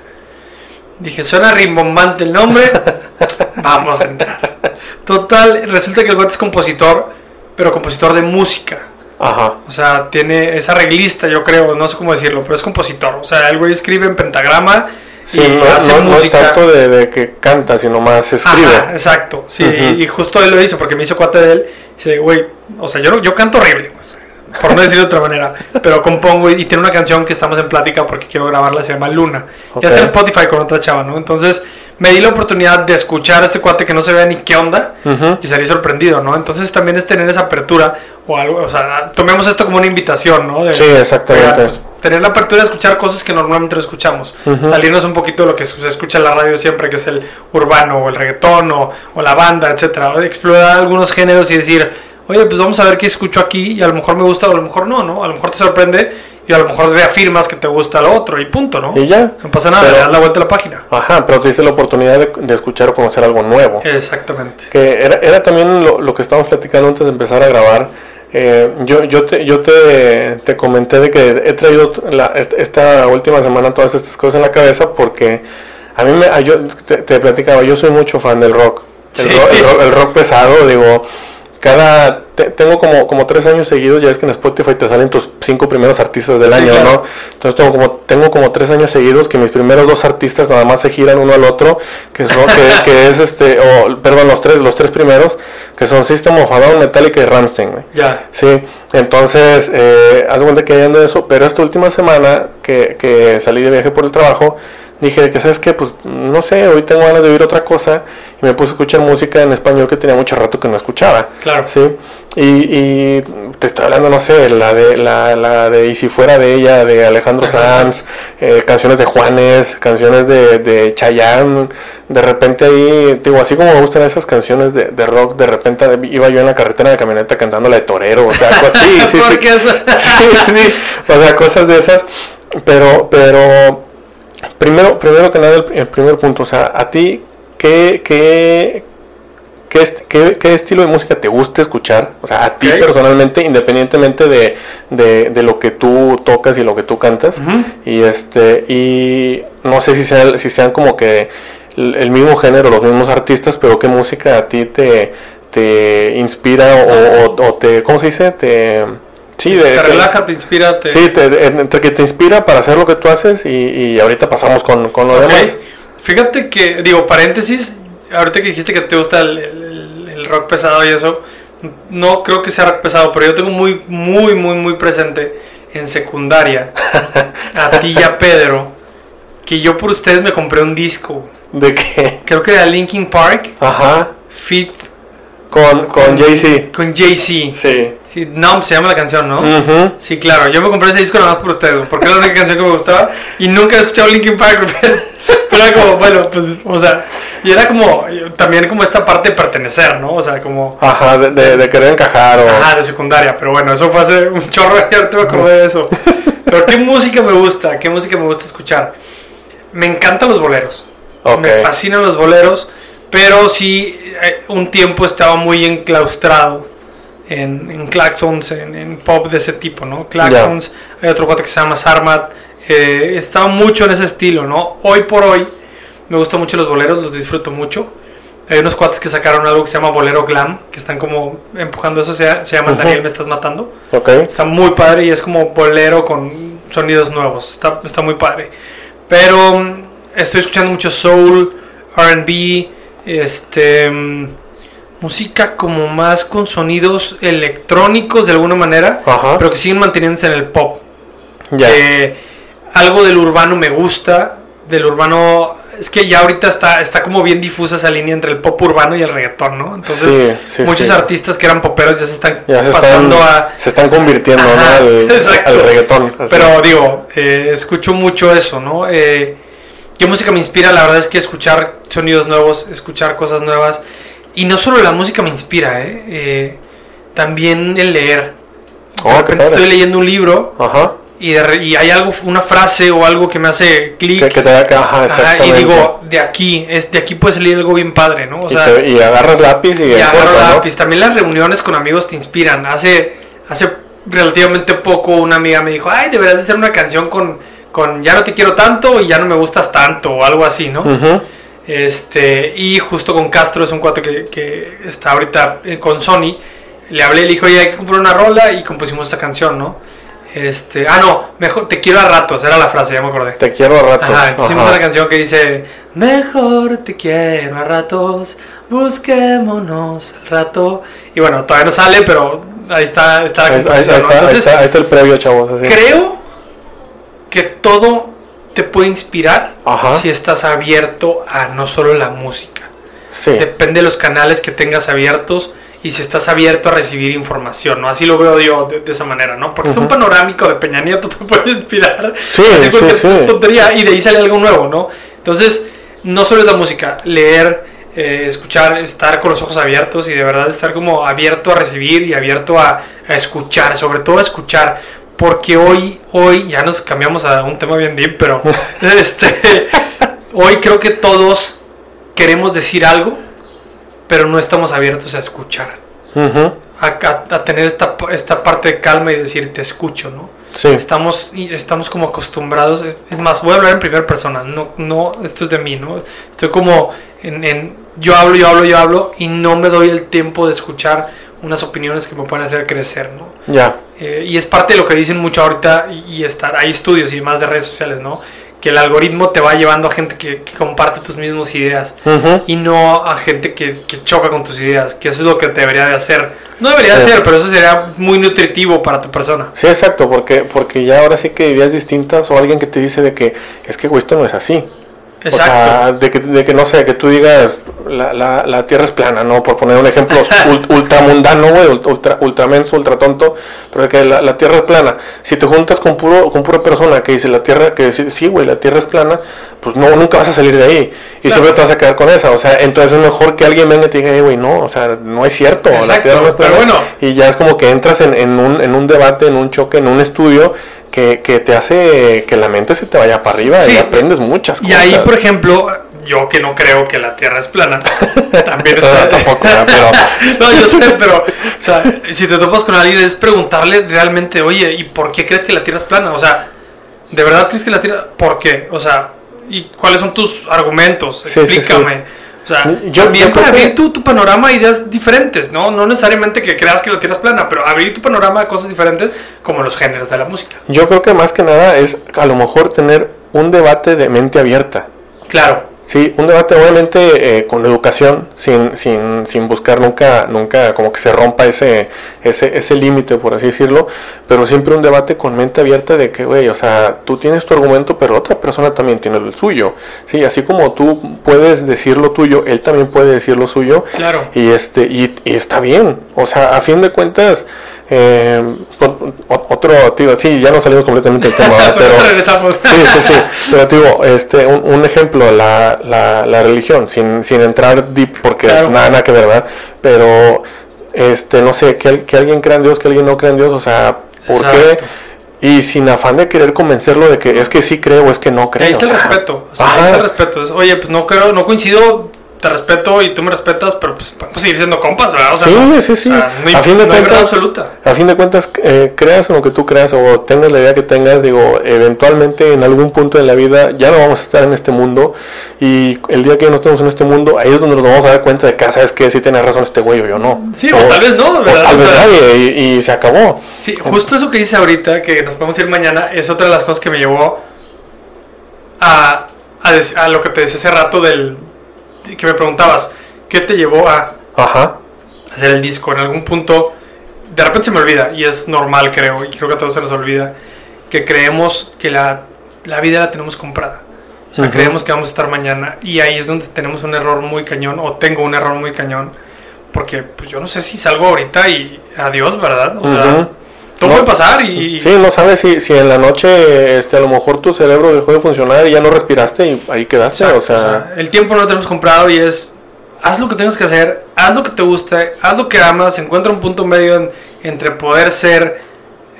Dije, suena rimbombante el nombre, vamos a entrar. Total, resulta que el cuate es compositor, pero compositor de música. Ajá. O sea, tiene, es arreglista, yo creo, no sé cómo decirlo, pero es compositor. O sea, el güey escribe en pentagrama Sí, y no, hace no- no es tanto de, de que canta, sino más escribe. Ajá, exacto, sí, y, y justo él lo hizo porque me hizo cuate de él. Dice, güey, o sea, yo, yo canto horrible, por no decirlo de otra manera, pero compongo y, y tiene una canción que estamos en plática porque quiero grabarla, se llama Luna. Ok. Ya está en Spotify con otra chava, ¿no? Entonces me di la oportunidad de escuchar a este cuate que no se vea ni qué onda y salí sorprendido, ¿no? Entonces también es tener esa apertura o algo, o sea, tomemos esto como una invitación, ¿no? De- Sí, exactamente. Pues, tener la apertura de escuchar cosas que normalmente no escuchamos. Salirnos un poquito de lo que se escucha en la radio siempre, que es el urbano o el reggaetón o, o la banda, etcétera. Explorar algunos géneros y decir, oye, pues vamos a ver qué escucho aquí y a lo mejor me gusta o a lo mejor no, ¿no? A lo mejor te sorprende y a lo mejor reafirmas que te gusta lo otro y punto, ¿no? Y ya. No pasa nada, Pero- le das la vuelta a la página. Ajá, pero te diste la oportunidad de, de escuchar o conocer algo nuevo. Exactamente. Que era, era también lo, lo que estábamos platicando antes de empezar a grabar. Eh, yo yo, te, yo te, te comenté de que he traído la- esta última semana todas estas cosas en la cabeza porque a mí me, yo te, te platicaba, yo soy mucho fan del rock. El, Sí. rock, el rock- el rock pesado, digo, cada tengo como, como tres años seguidos, ya es que en Spotify te salen tus cinco primeros artistas del Sí, año, claro. ¿no? Entonces tengo como, tengo como tres años seguidos que mis primeros dos artistas nada más se giran uno al otro, que son, que, que es este, o perdón, los tres, los tres primeros, que son System of a Down, Metallica y Rammstein, güey. Ya. Sí, entonces, eh, haz de cuenta que ando eso, pero esta última semana que, que salí de viaje por el trabajo, dije que, ¿sabes qué? Pues, no sé, hoy tengo ganas de oír otra cosa, y me puse a escuchar música en español que tenía mucho rato que no escuchaba. Claro. Sí, y, y te estoy hablando, no sé, la de, la, la de Y si fuera de ella, de Alejandro Ajá. Sanz, eh, canciones de Juanes, canciones de, de Chayanne, de repente ahí, digo, así como me gustan esas canciones de, de rock, de repente iba yo en la carretera de camioneta cantando la de Torero, o sea, cosas sí, sí, sí, eso- sí, sí, o sea, cosas de esas, pero, pero, primero, primero que nada, el, el primer punto, o sea, a ti, ¿qué, qué, qué, qué- qué estilo de música te gusta escuchar? O sea, a ti personalmente, independientemente de, de, de lo que tú tocas y lo que tú cantas, y este, y no sé si sean, si sean como que el, el mismo género, los mismos artistas, pero qué música a ti te, te inspira o, o- o te, ¿cómo se dice? Te, sí, de, te relaja, te inspira, te... sí, te, entre que te inspira para hacer lo que tú haces y, y ahorita pasamos con, con lo Ok. demás. Fíjate que, digo, paréntesis, ahorita que dijiste que te gusta el, el- el rock pesado y eso, no creo que sea rock pesado, pero yo tengo muy, muy, muy, muy presente en secundaria a ti y a Pedro, que yo por ustedes me compré un disco, De que, creo que era Linkin Park, ajá, Fit con, con Jay-Z. con Jay-Z. Sí. Sí, Numb se llama la canción, ¿no? Ujú. Sí, claro, yo me compré ese disco nada más por ustedes, porque era la única canción que me gustaba y nunca he escuchado Linkin Park, pero era como, bueno, pues, o sea, y era como, también como esta parte de pertenecer, ¿no? O sea, como, Ajá, de, de, de querer encajar o... ajá, de secundaria, pero bueno, eso fue hace un chorro y ahorita me acordé de eso. Pero ¿qué música me gusta? ¿Qué música me gusta escuchar? Me encantan los boleros, Ok. me fascinan los boleros, pero sí, eh, un tiempo estaba muy enclaustrado en, en claxons, en, en pop de ese tipo, ¿no? Claxons, hay otro cuate que se llama Sarmat, eh, estaba mucho en ese estilo, ¿no? Hoy por hoy me gustan mucho los boleros, los disfruto mucho. Hay unos cuates que sacaron algo que se llama Bolero Glam, que están como empujando eso, se, se llama. Daniel Me Estás Matando. Está muy padre y es como bolero con sonidos nuevos. Está, está muy padre. Pero mm, estoy escuchando mucho soul, RB, este, mm, música como más con sonidos electrónicos de alguna manera, Ajá. pero que siguen manteniéndose en el pop. Ya. Algo del urbano me gusta, del urbano es que ya ahorita está, está como bien difusa esa línea entre el pop urbano y el reggaetón, ¿no? Entonces, Sí, sí, muchos sí. artistas que eran poperos ya se están Ya se están, pasando a se están convirtiendo ¿no? Al, al reggaetón. así. pero digo, eh, escucho mucho eso, ¿no? Eh, ¿Qué música me inspira? La verdad es que escuchar sonidos nuevos, escuchar cosas nuevas. Y no solo la música me inspira, ¿eh? Eh, también el leer. Oh, de repente estoy leyendo un libro Ajá. y, de y hay algo, una frase o algo que me hace clic. Que, que te ajá, Ajá, y digo, de aquí, es, de aquí puede salir algo bien padre, ¿no? O y, sea, te- y agarras lápiz y, y agarro ¿no? lápiz. También las reuniones con amigos te inspiran. Hace, hace relativamente poco una amiga me dijo, ay, deberías de hacer una canción con, con Ya no te quiero tanto y ya no me gustas tanto o algo así, ¿no? Este, y justo con Castro, es un cuate que, que está ahorita eh, con Sony. Le hablé, le dije, oye, hay que comprar una rola y compusimos esta canción, ¿no? Este, ah, no, mejor te quiero a ratos, era la frase, ya me acordé. Te quiero a ratos. Ajá, hicimos Ajá. una canción que dice Mejor te quiero a ratos, busquémonos al rato. Y bueno, todavía no sale, pero ahí está, está la Ahí, ahí- composición, ¿no? está, ahí, está, ahí está el previo, chavos. Así. creo que todo te puede inspirar Ajá. si estás abierto a no solo la música. Sí. Depende de los canales que tengas abiertos y si estás abierto a recibir información, ¿no? Así lo veo yo de, de esa manera, ¿no? Porque está un Ujú. panorámico de Peña Nieto te puede inspirar. Sí, sí, sí. tontería y de ahí sale algo nuevo, ¿no? Entonces, no solo es la música, leer, eh, escuchar, estar con los ojos abiertos y de verdad estar como abierto a recibir y abierto a, a escuchar, sobre todo a escuchar, porque hoy, hoy, ya nos cambiamos a un tema bien deep, pero este, hoy creo que todos queremos decir algo, pero no estamos abiertos a escuchar, a, a- a tener esta, esta parte de calma y decir te escucho, ¿no? Sí. Estamos, y estamos como acostumbrados. Es más, voy a hablar en primera persona. No, no, esto es de mí, ¿no? Estoy como en, en- yo hablo, yo hablo, yo hablo y no me doy el tiempo de escuchar unas opiniones que me pueden hacer crecer, ¿no? Ya. Eh, y es parte de lo que dicen mucho ahorita y, y estar, hay estudios y demás de redes sociales, ¿no? Que el algoritmo te va llevando a gente que, que comparte tus mismas ideas y no a gente que, que choca con tus ideas, que eso es lo que te debería de hacer. No debería de Sí. ser, pero eso sería muy nutritivo para tu persona. Sí, exacto, porque, porque ya ahora sí que ideas distintas o alguien que te dice de que es que esto no es así. Exacto. O sea, de que, de que no sé, que tú digas la, la, la tierra es plana, ¿no? Por poner un ejemplo ul- ultramundano, güey, ult- ultra, ultramenso, ultra tonto, pero que la, la tierra es plana. Si te juntas con puro con pura persona que dice la tierra, que dice, sí, güey, la tierra es plana, pues no, nunca vas a salir de ahí. Y Claro. siempre te vas a quedar con esa. O sea, entonces es mejor que alguien venga y te diga, "Eh, güey, no, o sea, no es cierto, la Exacto, tierra no es pero plana. bueno. Y ya es como que entras en, en, un, en un debate, en un choque, en un estudio. Que, que te hace que la mente se te vaya para arriba Sí. y aprendes muchas Y cosas. ahí, por ejemplo, yo que no creo que la Tierra es plana, también está... tampoco, pero no, yo sé, pero, o sea, si te topas con alguien es preguntarle realmente, oye, ¿y por qué crees que la Tierra es plana? O sea, ¿de verdad crees que la Tierra... ¿Por qué? O sea, ¿y cuáles son tus argumentos? Sí, sí, sí. Explícame. O sea, Yo- también yo para abrir tu, tu panorama a ideas diferentes, ¿no? No necesariamente que creas que la tierra es plana, pero abrir tu panorama a cosas diferentes como los géneros de la música. Yo creo que más que nada es a lo mejor tener un debate de mente abierta. Claro, Sí, un debate obviamente eh, con educación, sin, sin, sin buscar nunca, nunca como que se rompa ese, ese, ese límite, por así decirlo, pero siempre un debate con mente abierta de que, güey, o sea, tú tienes tu argumento, pero otra persona también tiene el suyo. Sí, así como tú puedes decir lo tuyo, él también puede decir lo suyo. claro. Y este y, y está bien. O sea, a fin de cuentas, eh, o- otro, tío, sí, ya no salimos completamente del tema. Pero pero regresamos. sí, sí, sí. Pero digo, este, un, un ejemplo, la, la, la religión, sin, sin entrar deep, porque Claro. nada, nada que ver, ¿verdad? Pero, este, no sé, que, que alguien crea en Dios, que alguien no crea en Dios, o sea, ¿por Exacto. qué? Y sin afán de querer convencerlo de que es que sí creo o es que no creo. Ahí está o el sea, respeto. O sea, ahí está el respeto. Es, Oye, pues no creo, no coincido, te respeto y tú me respetas, pero pues podemos seguir siendo compas, ¿verdad? O sea, Sí, no- sí, sí. o sea, no hay, A fin de no cuentas- absoluta. A fin de cuentas, eh, creas en lo que tú creas o tengas la idea que tengas, digo, eventualmente en algún punto de la vida ya no vamos a estar en este mundo y el día que no estemos en este mundo, ahí es donde nos vamos a dar cuenta de que, ah, ¿sabes qué? Si tiene razón este güey o yo no. Sí, o tal vez no, o ¿verdad? O sea- nadie y, y se acabó. Sí, justo eso que dice ahorita, que nos podemos ir mañana, es otra de las cosas que me llevó a, a, a lo que te decía hace rato del que me preguntabas, ¿qué te llevó a Ajá. hacer el disco? En algún punto, de repente se me olvida, y es normal creo, y creo que a todos se nos olvida, que creemos que la, la vida la tenemos comprada. O sea, creemos que vamos a estar mañana, y ahí es donde tenemos un error muy cañón, o tengo un error muy cañón, porque pues, yo no sé si salgo ahorita y adiós, ¿verdad? O sea. Todo No. puede pasar y... Sí, no sabes si, si en la noche este, a lo mejor tu cerebro dejó de funcionar y ya no respiraste y ahí quedaste. Exacto, o sea, el tiempo no lo tenemos comprado y es haz lo que tengas que hacer, haz lo que te guste, haz lo que amas, encuentra un punto medio en- entre poder ser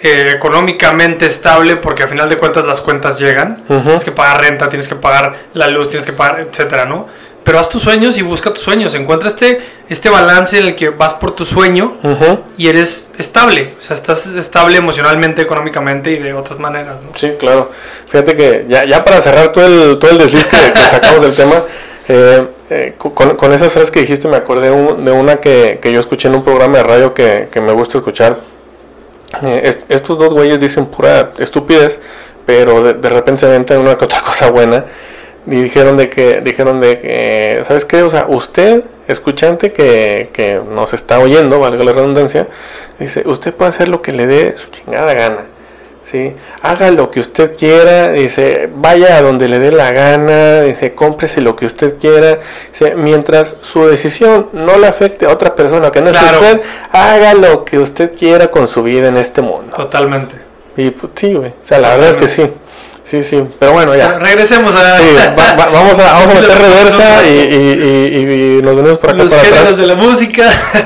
eh, económicamente estable, porque al final de cuentas las cuentas llegan, tienes que pagar renta, tienes que pagar la luz, tienes que pagar, etcétera, ¿no? Pero haz tus sueños y busca tus sueños, encuentra este, este balance en el que vas por tu sueño y eres estable, o sea, estás estable emocionalmente, económicamente y de otras maneras, ¿no? Sí, claro. Fíjate que ya, ya para cerrar todo el, todo el desliz que, que sacamos del tema, eh, eh, con, con esas frases que dijiste me acordé un- de una que, que yo escuché en un programa de radio que, que me gusta escuchar. Eh, est- estos dos güeyes dicen pura estupidez, pero de, de repente se aventan una que otra cosa buena. Y dijeron de que, dijeron de que, ¿sabes qué? O sea, usted, escuchante que, que nos está oyendo, valga la redundancia, dice, usted puede hacer lo que le dé su chingada gana. ¿sí? Haga lo que usted quiera, dice, vaya a donde le dé la gana, dice, cómprese lo que usted quiera, dice, mientras su decisión no le afecte a otra persona que no es Claro. usted, haga lo que usted quiera con su vida en este mundo. Totalmente. Y pues sí, güey, o sea, la verdad es que sí, sí, sí, pero bueno, ya. Regresemos a Sí, va- va- vamos, a, vamos a meter reversa y, y- y- y nos venimos por acá los para géneros atrás. de la música.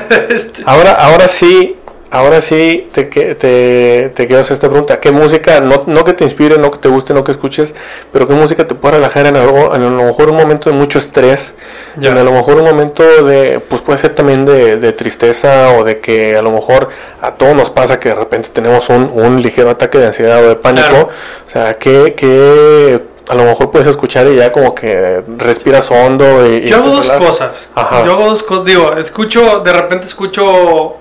Este, Ahora, ahora sí, ahora sí te, te, te quiero hacer esta pregunta. ¿Qué música, no, no que te inspire, no que te guste, no que escuches, pero qué música te puede relajar en, algo, en a lo mejor un momento de mucho estrés, en a lo mejor un momento de, pues puede ser también de, de tristeza o de que a lo mejor a todos nos pasa que de repente tenemos un, un ligero ataque de ansiedad o de pánico. Claro. O sea, que, que a lo mejor puedes escuchar y ya como que respiras hondo y... y Yo hago dos relajas? cosas. Ajá. Yo hago dos cosas. Digo, escucho, de repente escucho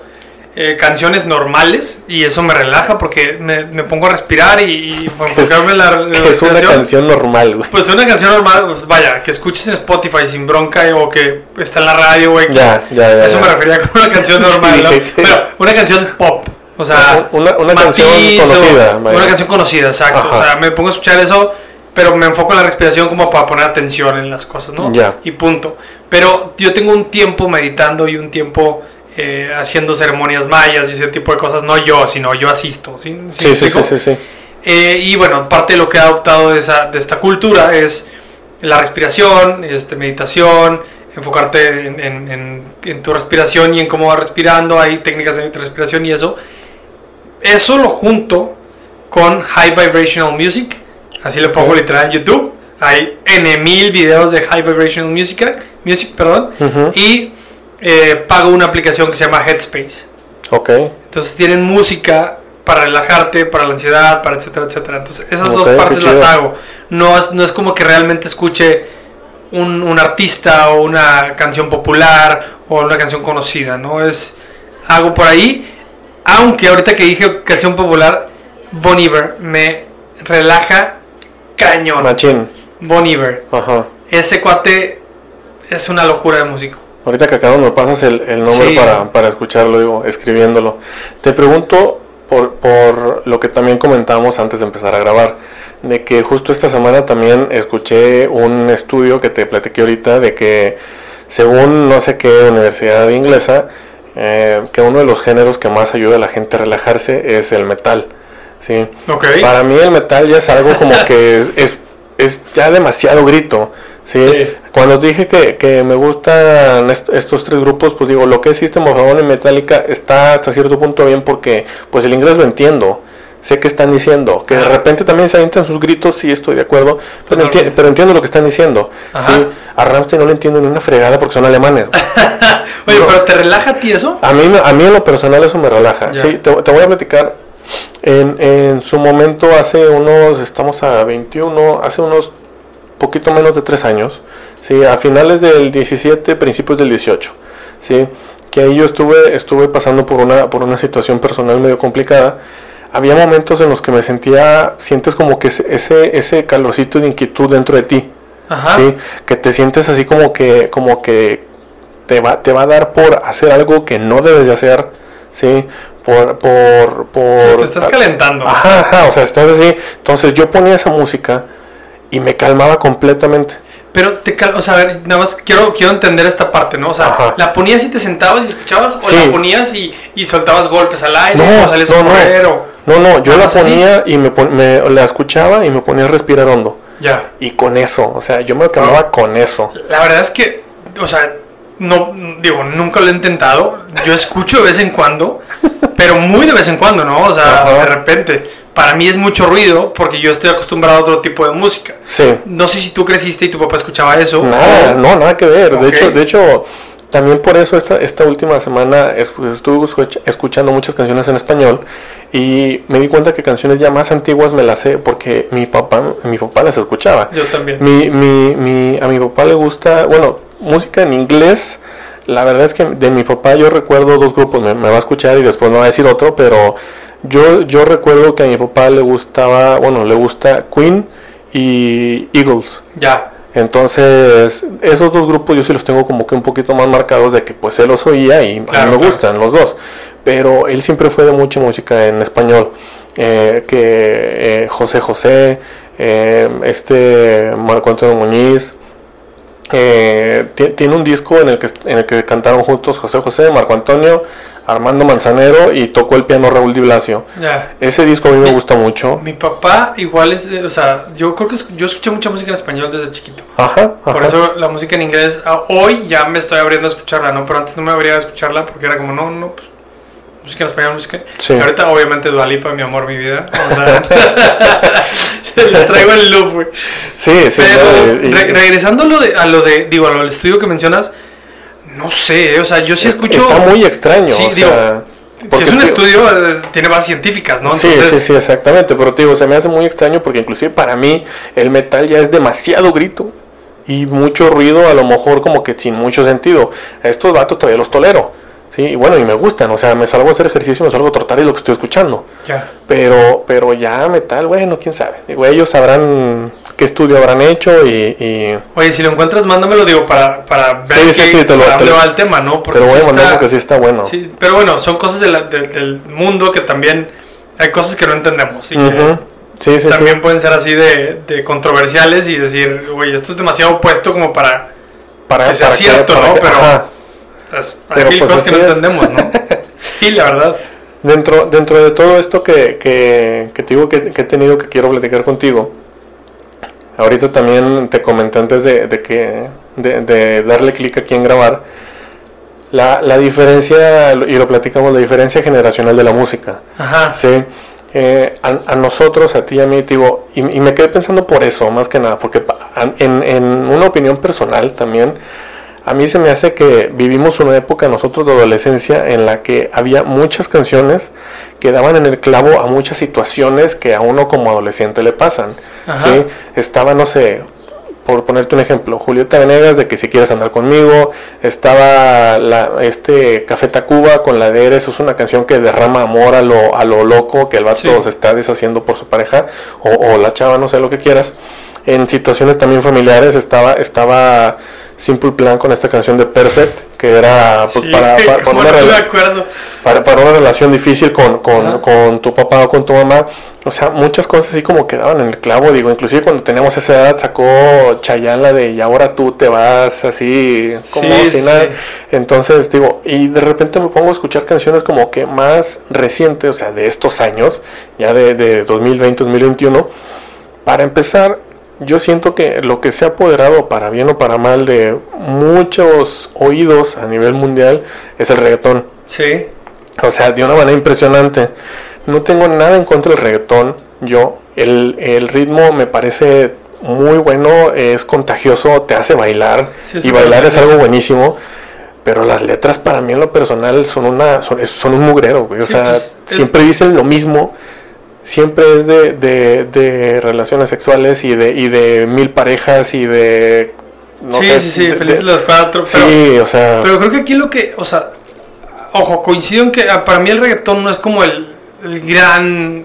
eh, canciones normales y eso me relaja porque me, me pongo a respirar y, y enfocarme en la, la es una canción normal, güey. Pues una canción normal, pues, vaya, que escuches en Spotify sin bronca o que está en la radio, güey. Ya, ya, ya, Eso ya. me refería con una canción normal, Sí, ¿no? que- Pero una canción pop. O sea, Una- una canción conocida, vaya. Una canción conocida, exacto. Ajá. O sea, me pongo a escuchar eso, pero me enfoco en la respiración como para poner atención en las cosas, ¿no? Ya. Y punto. Pero yo tengo un tiempo meditando y un tiempo eh, haciendo ceremonias mayas y ese tipo de cosas. No yo, sino yo asisto. ¿sí? ¿Sí Sí, sí, sí. Eh, y bueno, parte de lo que he adoptado de, esa, de esta cultura es la respiración, este, meditación, enfocarte en, en- en- en tu respiración y en cómo vas respirando, hay técnicas de respiración y eso. Eso lo junto con High Vibrational Music, así lo pongo literal en YouTube. Hay N mil videos de High Vibrational Music, music perdón, Ujú. y eh, pago una aplicación que se llama Headspace. Ok. Entonces tienen música para relajarte, para la ansiedad, para etcétera, etcétera. Entonces, esas Ok, dos partes las hago. No es, no es como que realmente escuche un, un artista o una canción popular o una canción conocida, ¿no? Es hago por ahí. Aunque ahorita que dije canción popular, Bon Iver me relaja cañón. Machín. Bon Iver. Ajá. Ese cuate es una locura de músico. Ahorita que acabamos me pasas el, el nombre Sí. para, para escucharlo, digo, escribiéndolo. Te pregunto por, por lo que también comentábamos antes de empezar a grabar, de que justo esta semana también escuché un estudio que te platiqué ahorita de que según no sé qué universidad inglesa, eh, que uno de los géneros que más ayuda a la gente a relajarse es el metal. ¿sí? Ok. Para mí el metal ya es algo como que es, es, es ya demasiado grito. ¿Sí? Sí. Cuando dije que, que me gustan est- estos tres grupos, pues digo, lo que es System of a y Metallica está hasta cierto punto bien porque pues el inglés lo entiendo. Sé qué están diciendo. Que de repente también se avientan sus gritos, sí estoy de acuerdo. Pero, enti- pero entiendo lo que están diciendo. Ajá. ¿sí? A Ramstein no le entiendo ni una fregada porque son alemanes. Oye, no. pero ¿te relaja a ti eso? A mí, a mí en lo personal eso me relaja. Sí, te, te voy a platicar. En, en su momento, hace unos, estamos a 21, hace unos poquito menos de 3 años, sí, a finales del 17, principios del 18, sí, que ahí yo estuve, estuve pasando por una, por una situación personal medio complicada. Había momentos en los que me sentía, sientes como que ese, ese, ese calorcito de inquietud dentro de ti, Ajá. ¿sí? Que te sientes así como que, como que te va, te va a dar por hacer algo que no debes de hacer, ¿sí? Por, por, por... Sí, te estás calentando. Ajá, ajá, o sea, estás así. Entonces yo ponía esa música y me calmaba completamente. Pero te cal- o sea, a ver, nada más quiero, quiero entender esta parte, ¿no? O sea, Ajá. ¿la ponías y te sentabas y escuchabas? ¿O Sí. la ponías y, y soltabas golpes al aire? No, ¿O salías no, a no. correr? O... No, no, yo Ah, la ¿sí? ponía y me, pon- me- la escuchaba y me ponía a respirar hondo. Ya. Y con eso, o sea, yo me calmaba con eso. La verdad es que, o sea, no, digo, nunca lo he intentado. Yo escucho de vez en cuando, pero muy de vez en cuando, ¿no? O sea, Ajá. de repente. Para mí es mucho ruido porque yo estoy acostumbrado a otro tipo de música. Sí. No sé si tú creciste y tu papá escuchaba eso. Nada, o- no, nada que ver. De hecho, de hecho, también por eso esta, esta última semana es- estuve escuch- escuchando muchas canciones en español y me di cuenta que canciones ya más antiguas me las sé porque mi papá, mi papá las escuchaba. Yo también. Mi, mi, mi- a mi papá le gusta, bueno, música en inglés. La verdad es que de mi papá yo recuerdo dos grupos, me, me va a escuchar y después me va a decir otro, pero yo, yo recuerdo que a mi papá le gustaba, bueno, le gusta Queen y Eagles. Ya. Entonces, esos dos grupos yo sí los tengo como que un poquito más marcados de que pues él los oía y a mí me claro. gustan los dos. Pero él siempre fue de mucha música en español. eh, que eh, José José, eh, este Marco Antonio Muñiz. eh, ti- tiene un disco en el que en el que cantaron juntos José José, Marco Antonio, Armando Manzanero y tocó el piano Raúl Di Blasio. Ya. Ese disco a mí me Mi- gusta mucho. Mi papá igual es, eh, o sea, yo creo que es- yo escuché mucha música en español desde chiquito. Ajá, Por ajá. eso la música en inglés, ah, hoy ya me estoy abriendo a escucharla, ¿no? Pero antes no me abría a escucharla porque era como, no, no, pues, música en español, música. Sí. Ahorita obviamente Dualipa, mi amor, mi vida. O sea, le traigo el loop, güey. Sí, sí. Pero no, y- re- regresando a lo, de, a lo de, digo, a lo del estudio que mencionas, no sé, o sea, yo sí Es- escucho... Está muy extraño. Sí, o digo, sea, Si es un estudio, eh, tiene bases científicas, ¿no? Sí, sí, sí, exactamente. Pero te digo, se me hace muy extraño porque inclusive para mí el metal ya es demasiado grito y mucho ruido, a lo mejor como que sin mucho sentido. A estos vatos todavía los tolero. Sí, y bueno, y me gustan. O sea, me salgo a hacer ejercicio, me salgo a trotar y lo que estoy escuchando. Ya. Pero, pero ya metal, bueno, quién sabe. Digo, ellos sabrán qué estudio habrán hecho y, y Oye, si lo encuentras, mándamelo, digo, para, para ver Sí, sí, qué- sí, te lo- para te dónde lo- va el tema, ¿no? te lo voy sí a mandar está- porque sí está bueno. Sí, pero bueno, son cosas de la- de- del mundo que también hay cosas que no entendemos y que. Sí, sí, también sí. pueden ser así de, de controversiales y decir, oye, esto es demasiado opuesto como para... Para, que sea para cierto, ¿no? Pero- ajá. Hay Pero, mil pues, cosas que no es. entendemos, ¿no? sí, la verdad. Dentro, dentro de todo esto que, que, que te digo que, que he tenido que quiero platicar contigo, ahorita también te comenté antes de, de que de, de darle clic aquí en grabar, la, la diferencia, y lo platicamos, la diferencia generacional de la música. Ajá. Sí. Eh, a, a nosotros, a ti y a mí, digo, y, y me quedé pensando por eso, más que nada, porque en, en una opinión personal también, a mí se me hace que vivimos una época nosotros de adolescencia en la que había muchas canciones que daban en el clavo a muchas situaciones que a uno como adolescente le pasan. ¿sí? Estaba, no sé, por ponerte un ejemplo, Julieta Venegas de que si quieres andar conmigo, estaba la, este Café Tacuba con la de Eres, es una canción que derrama amor a lo, a lo loco, que el vato se está deshaciendo por su pareja, o, o la chava, no sé lo que quieras. En situaciones también familiares estaba, estaba Simple Plan con esta canción de Perfect, que era pues, para, para, una para, una relación difícil con, con, con, tu papá o con tu mamá. O sea, muchas cosas así como quedaban en el clavo. Digo, inclusive cuando teníamos esa edad sacó Chayanne la de y ahora tú te vas así como sin nada. Entonces, digo, y de repente me pongo a escuchar canciones como que más recientes, o sea, de estos años, ya de, de 2020, 2021. Para empezar, yo siento que lo que se ha apoderado para bien o para mal de muchos oídos a nivel mundial es el reggaetón. Sí. O sea, de una manera impresionante. No tengo nada en contra del reggaetón. Yo, el, el ritmo me parece muy bueno, es contagioso, te hace bailar. y bailar es algo buenísimo. Pero las letras para mí en lo personal son una son, son un mugrero, O sea, pues, siempre dicen lo mismo siempre es de, de, relaciones sexuales y de, y de mil parejas y de... No sí, sí, sí, felices los cuatro. Pero, sí, o sea... Pero creo que aquí lo que, o sea, ojo, coincido en que ah, para mí el reggaetón no es como el, gran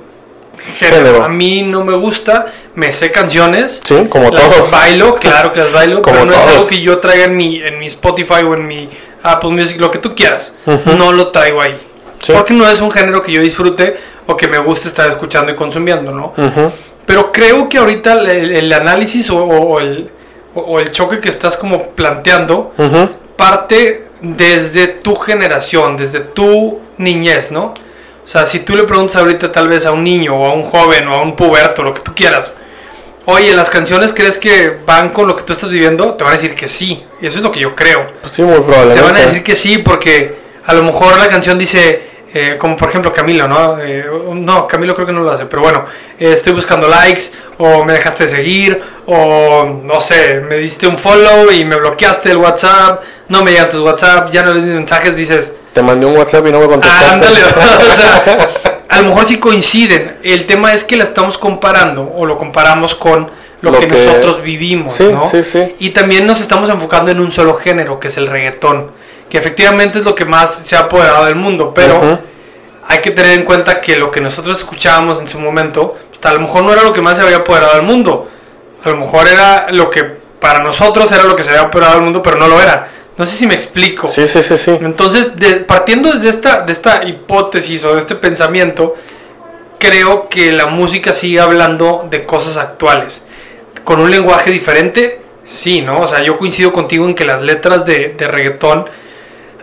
género. A mí no me gusta, me sé canciones. Sí, como las todos. bailo, claro que las bailo, pero no es algo que yo traiga en mi, en mi Spotify o en mi Apple Music, lo que tú quieras. No lo traigo ahí. Porque no es un género que yo disfrute o que me guste estar escuchando y consumiendo, ¿no? Pero creo que ahorita el, análisis o, el, o, el, choque que estás como planteando parte desde tu generación, desde tu niñez, ¿no? O sea, si tú le preguntas ahorita tal vez a un niño o a un joven o a un puberto, lo que tú quieras, oye, ¿las canciones crees que van con lo que tú estás viviendo? Te van a decir que sí. Y eso es lo que yo creo. Pues sí, muy probablemente. Te van a decir que sí porque a lo mejor la canción dice, eh, como por ejemplo Camilo, ¿no? Eh, no, Camilo creo que no lo hace, pero bueno, eh, estoy buscando likes, o me dejaste de seguir, o no sé, me diste un follow y me bloqueaste el WhatsApp, no me llegan tus WhatsApp, ya no lees mis mensajes, dices... Te mandé un WhatsApp y no me contestaste. Ándale, o sea, a lo mejor sí coinciden, el tema es que la estamos comparando, o lo comparamos con lo, que, nosotros vivimos, ¿no? Sí, sí. Y también nos estamos enfocando en un solo género, que es el reggaetón que efectivamente es lo que más se ha apoderado del mundo, pero hay que tener en cuenta que lo que nosotros escuchábamos en su momento, pues, a lo mejor no era lo que más se había apoderado del mundo, a lo mejor era lo que para nosotros era lo que se había apoderado del mundo, pero no lo era. No sé si me explico. Sí, sí, sí, sí. Entonces, partiendo desde esta, de esta hipótesis o de este pensamiento, creo que la música sigue hablando de cosas actuales. Con un lenguaje diferente, sí, ¿no? O sea, yo coincido contigo en que las letras de, de reggaetón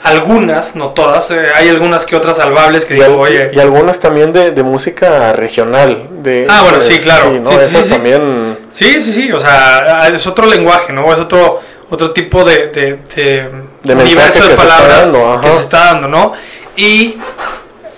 algunas, no todas, eh, hay algunas que otras salvables que y digo, oye. Y algunas también de, de música regional. De, ah, bueno, sí, claro. Sí, sí, sí, también. Sí, sí, sí, o sea, es otro lenguaje, ¿no? Es otro, otro tipo de, de, de, universo de palabras que se está dando, ¿no? Y,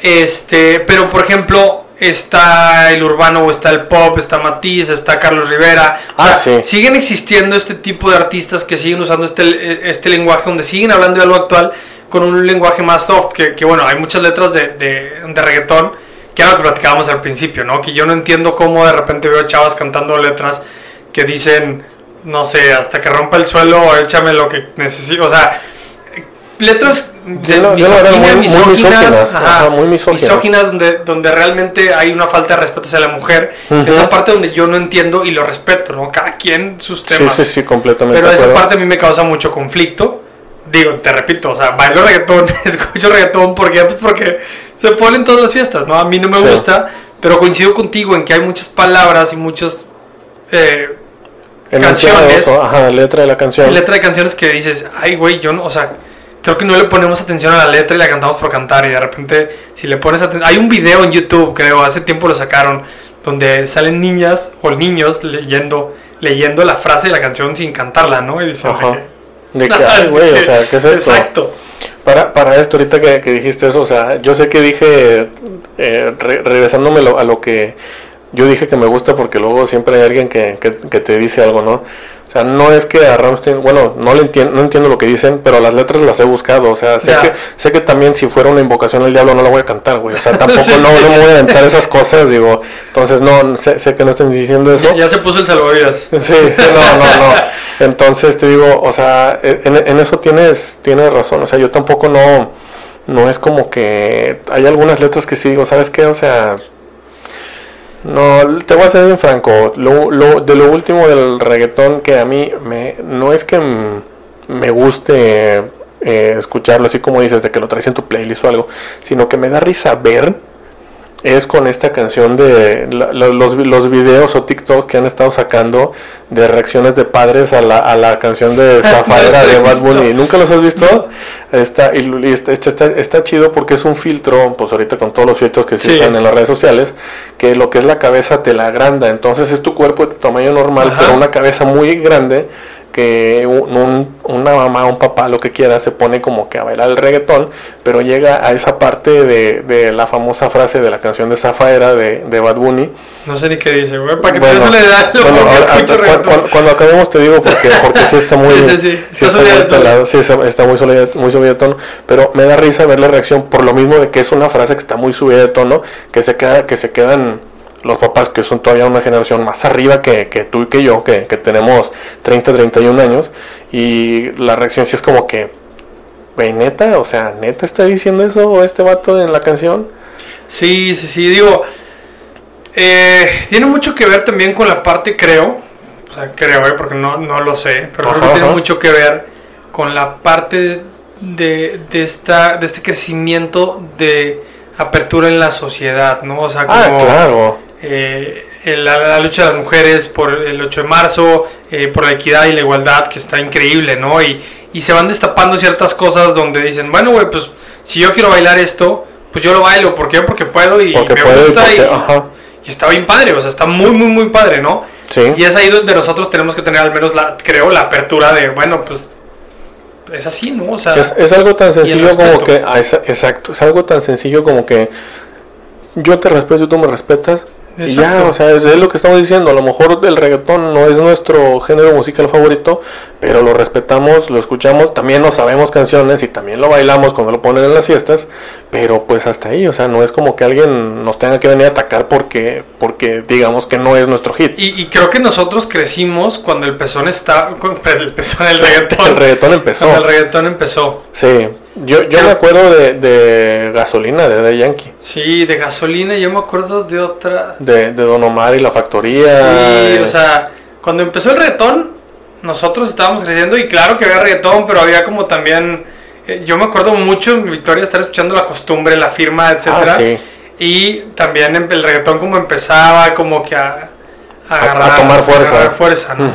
este, pero por ejemplo, está el urbano o está el pop, está Matiz, está Carlos Rivera. ah, sí. Siguen existiendo este tipo de artistas que siguen usando este, este lenguaje, donde siguen hablando de algo actual con un lenguaje más soft, que, bueno, hay muchas letras de, de, reggaetón, que era lo que platicábamos al principio, ¿no? Que yo no entiendo cómo de repente veo chavas cantando letras que dicen, no sé, hasta que rompa el suelo, échame lo que necesito, o sea, letras de misóginas, muy, misóginas, donde, donde realmente hay una falta de respeto hacia la mujer. Es la parte donde yo no entiendo y lo respeto, ¿no? Cada quien sus temas. Sí, sí, sí, completamente. Pero esa parte a mí me causa mucho conflicto digo, te repito, o sea, bailo reggaetón, escucho reggaetón, ¿por qué? Pues porque se ponen todas las fiestas, ¿no? A mí no me gusta, pero coincido contigo en que hay muchas palabras y muchas eh, canciones. Ajá, letra de la canción. Letra de canciones que dices, ay, güey, yo no, o sea, creo que no le ponemos atención a la letra y la cantamos por cantar y de repente, si le pones atención, hay un video en YouTube, creo, hace tiempo lo sacaron, donde salen niñas o niños leyendo leyendo la frase de la canción sin cantarla, ¿no? Y dicen, de que, güey, o sea, ¿qué es esto? Exacto. Para, para esto, ahorita que, dijiste eso, o sea, yo sé que dije, eh, regresándome a lo que yo dije que me gusta porque luego siempre hay alguien que, que, que te dice algo, ¿no? O sea, no es que a Rammstein, bueno, no le entiendo, no entiendo lo que dicen, pero las letras las he buscado, o sea, sé que sé que también si fuera una invocación al diablo no la voy a cantar, güey, o sea, tampoco Sí, no, sí. no me voy a aventar esas cosas, digo, entonces no, sé, sé que no están diciendo eso. Ya, ya se puso el salvavidas. Sí, sí, no, no, no. Entonces te digo, o sea, en, en eso tienes, tienes razón. O sea, yo tampoco no, no es como que hay algunas letras que sí digo, ¿sabes qué? O sea, no, te voy a ser bien franco. Lo, lo, de lo último del reggaetón que a mí me, no es que me guste eh, escucharlo así como dices, de que lo traes en tu playlist o algo, sino que me da risa ver es con esta canción de la- los, los videos o TikTok que han estado sacando de reacciones de padres a la, a la canción de Zafaera de Bad. Bunny. ¿Nunca los has visto? Está, y, y está, está, está chido porque es un filtro, pues ahorita con todos los filtros que se Sí. usan en las redes sociales, que lo que es la cabeza te la agranda. Entonces es tu cuerpo de tu tamaño normal, Ajá. pero una cabeza muy grande que un- un- una mamá, un papá, lo que quiera, se pone como que a bailar el reggaetón, pero llega a esa parte de, de la famosa frase de la canción de Zafaera de, de Bad Bunny. No sé ni qué dice, güey. Para que Bueno, te des una lo bueno, reggaetón. cuando, cuando acabemos te digo porque, porque sí está muy, Sí, sí, sí. Está está muy pelado, sí, está- muy subida, muy subida de tono, pero me da risa ver la reacción por lo mismo de que es una frase que está muy subida de tono, que se queda, que se quedan los papás que son todavía una generación más arriba que, que tú y que yo, que, que tenemos 30, 31 años, y la reacción sí es como que, güey, neta, o sea, neta está diciendo eso este vato en la canción. Sí, sí, sí, digo, eh, tiene mucho que ver también con la parte, creo, o sea, creo, eh, porque no, no lo sé, pero creo que tiene mucho que ver con la parte de, de, esta, de este crecimiento de apertura en la sociedad, ¿no? O sea, como Ah, claro. Eh, la, la lucha de las mujeres por el 8 de marzo, eh, por la equidad y la igualdad, que está increíble, ¿no? Y, y se van destapando ciertas cosas donde dicen, bueno, güey, pues si yo quiero bailar esto, pues yo lo bailo. ¿Por qué? Porque puedo y Porque me puede, gusta porque, y, ajá, y está bien padre, o sea, está muy, muy, muy padre, ¿no? sí. Y es ahí donde nosotros tenemos que tener al menos, la, creo, la apertura de, bueno, pues es así, ¿no? O sea, Es, es algo tan sencillo como que, ah, es- exacto, es algo tan sencillo como que yo te respeto y tú me respetas. Y ya, o sea, es, es lo que estamos diciendo. A lo mejor el reggaetón no es nuestro género musical favorito, pero lo respetamos, lo escuchamos. También nos sabemos canciones y también lo bailamos cuando lo ponen en las fiestas. Pero pues hasta ahí, o sea, no es como que alguien nos tenga que venir a atacar porque, porque digamos que no es nuestro hit. y, y creo que nosotros crecimos cuando el pezón está, cuando el pezón, el reggaetón, el reggaetón empezó. cuando el reggaetón empezó. Sí, yo, yo me acuerdo de, de Gasolina de The Yankee. Sí, de gasolina, yo me acuerdo de otra. de, de Don Omar y la factoría. Sí, o sea, cuando empezó el reggaetón, nosotros estábamos creciendo y claro que había reggaetón, pero había como también. eh, yo me acuerdo mucho en Victoria estar escuchando la costumbre, la firma, etcétera. ah, sí. Y también em- el reggaetón como empezaba como que a, a A- a agarrar tomar fuerza. agarrar fuerza, ¿no?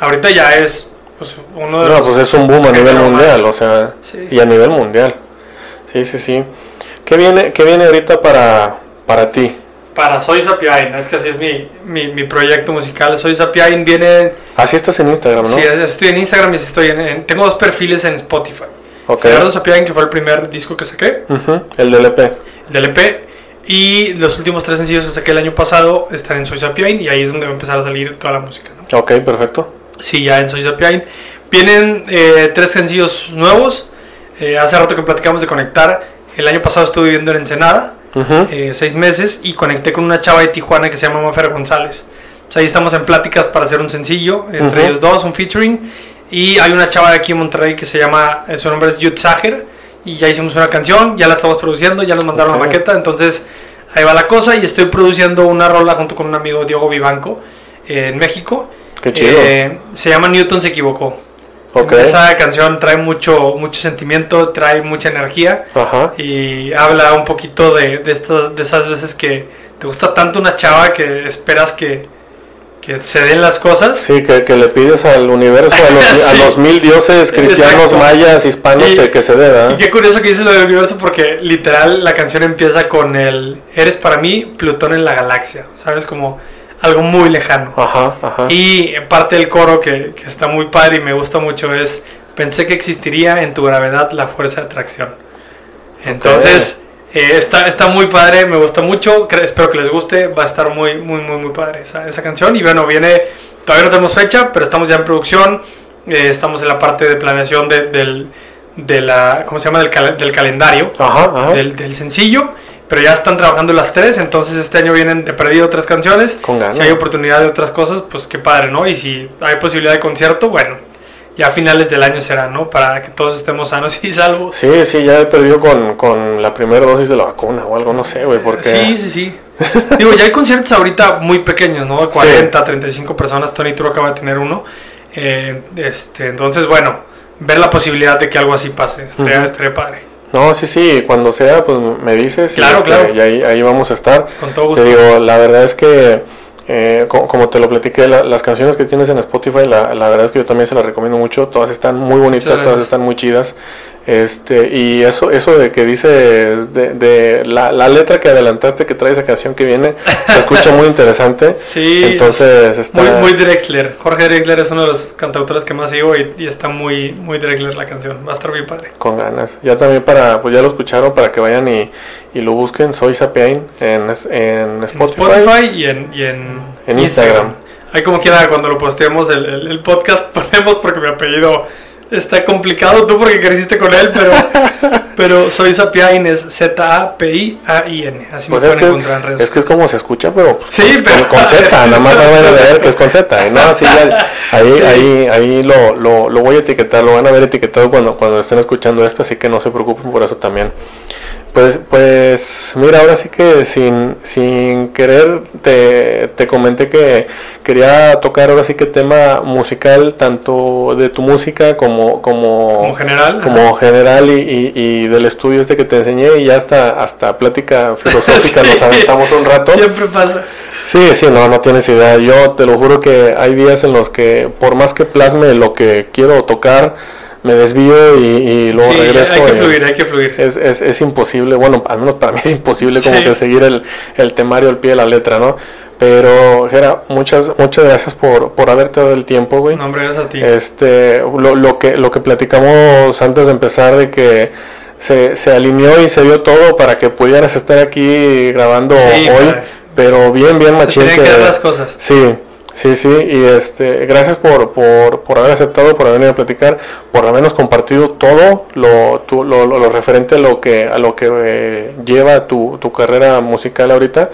Ahorita ya es pues, uno de No, los pues es un boom a nivel mundial, más- o sea, Sí. y a nivel mundial. Sí, sí, sí. ¿Qué viene, qué viene ahorita para, para ti? Para Soy Sapiain, es que así es mi, mi, mi proyecto musical. Soy Sapiain viene Así estás en Instagram, ¿no? Sí, estoy en Instagram y estoy en, en- tengo dos perfiles en Spotify. ok. Gerardo Sapiain, que fue el primer disco que saqué, Ujú, El del EP. del EP, y los últimos tres sencillos que saqué el año pasado están en Soy Sapiain y ahí es donde va a empezar a salir toda la música. ¿no? Ok, perfecto. Sí, ya en Soy Sapiain. Vienen eh, tres sencillos nuevos. Eh, hace rato que platicamos de conectar. El año pasado estuve viviendo en Ensenada, eh, seis meses, y conecté con una chava de Tijuana que se llama Mafer González. Sea, ahí estamos en pláticas para hacer un sencillo, entre Ujú. ellos dos, un featuring. Y hay una chava de aquí en Monterrey que se llama, eh, su nombre es Yud Sager, y ya hicimos una canción, ya la estamos produciendo, ya nos mandaron Ok. la maqueta, entonces ahí va la cosa. Y estoy produciendo una rola junto con un amigo, Diego Vivanco, en México. Qué chido. Eh, se llama Newton se equivocó. ok. Esa canción trae mucho, mucho sentimiento, trae mucha energía Ajá. y habla un poquito de, de, estas, de esas veces que te gusta tanto una chava que esperas que, que se den las cosas. Sí, que, que le pides al universo, a los, Sí. a los mil dioses cristianos, Exacto. mayas, hispanos, Y- que, que se dé, ¿verdad? Y qué curioso que dices lo del universo porque literal la canción empieza con el Eres para mí Plutón en la galaxia, ¿sabes? Como algo muy lejano. Ajá, ajá. Y parte del coro que, que está muy padre y me gusta mucho es, pensé que existiría en tu gravedad la fuerza de atracción. Entonces, Eh, está, está muy padre, me gusta mucho, espero que les guste, va a estar muy, muy, muy, muy padre esa, esa canción. Y bueno, viene, todavía no tenemos fecha, pero estamos ya en producción, eh, estamos en la parte de planeación de- del, de la, ¿cómo se llama? Del, cal- del calendario Ajá, ajá. del, del sencillo, pero ya están trabajando las tres, entonces este año vienen de perdido otras canciones. Con ganas. Si hay oportunidad de otras cosas, pues qué padre, ¿no? Y si hay posibilidad de concierto, bueno, ya a finales del año será, ¿no? Para que todos estemos sanos y salvos. Sí, sí, ya he perdido con, con la primera dosis de la vacuna o algo, no sé, güey, porque... Sí, sí, sí. Digo, ya hay conciertos ahorita muy pequeños, ¿no? 40, 35 personas. Tony True acaba de tener uno. Eh, este, entonces, bueno, ver la posibilidad de que algo así pase. Estaría, estaría padre. No, sí, sí, cuando sea, pues me dices. y, este, claro. Y ahí, ahí vamos a estar. Con todo Te gusto. digo, la verdad es que, eh, co- como te lo platiqué, la- las canciones que tienes en Spotify, la, la verdad es que yo también se las recomiendo mucho. Todas están muy bonitas, todas están muy chidas. Este, y eso, eso de que dices, de, de la, la letra que adelantaste que trae esa canción que viene, se escucha muy interesante. Sí, Entonces está. Muy, muy Drexler. Jorge Drexler es uno de los cantautores que más sigo y, y está muy, muy Drexler la canción. Va a estar bien padre. Con ganas. Ya también para, pues ya lo escucharon, para que vayan y, y lo busquen. Soy Sapiain en, en En Spotify. Y en, y en, En Instagram. Ahí como quiera, cuando lo posteemos el, el- el podcast, ponemos porque mi apellido está complicado. Tú porque creciste con él, pero, pero soy Sapiain, es Z-A-P-I-A-I-N. Así Pues me pueden que, encontrar en redes es que es como se escucha, pero pues, Sí, con, pero- con Z, nada más no van a ver que es con Z. No, sí, ya- ahí, Sí. ahí, ahí lo, lo, lo voy a etiquetar, lo van a ver etiquetado cuando, cuando estén escuchando esto, así que no se preocupen por eso también. Pues, pues mira, ahora sí que sin, sin querer te, te comenté que quería tocar ahora sí que tema musical, tanto de tu música como, como, Como general. como general y, y- y del estudio este que te enseñé y ya hasta, hasta plática filosófica Sí. nos aventamos un rato. Siempre pasa. Sí, sí, no, no tienes idea. Yo te lo juro que hay días en los que por más que plasme lo que quiero tocar, me desvío y, y luego sí, regreso. hay que fluir, hay que fluir. Es, es, es imposible, bueno, al menos para mí es imposible como Sí. que seguir el, el temario al pie de la letra, ¿no? Pero, Gera, muchas, muchas gracias por, por haberte dado el tiempo, güey. No, hombre, gracias a ti. Este, lo, lo que lo que platicamos antes de empezar de que se, se alineó y se dio todo para que pudieras estar aquí grabando Sí, hoy, padre. pero bien bien Se machín tienen que dar las cosas. Sí, sí, sí, y este, gracias por, por, por haber aceptado, por haber venido a platicar, por habernos compartido todo lo, tu- lo, lo- lo referente a lo que, a lo que eh, lleva tu, tu carrera musical ahorita.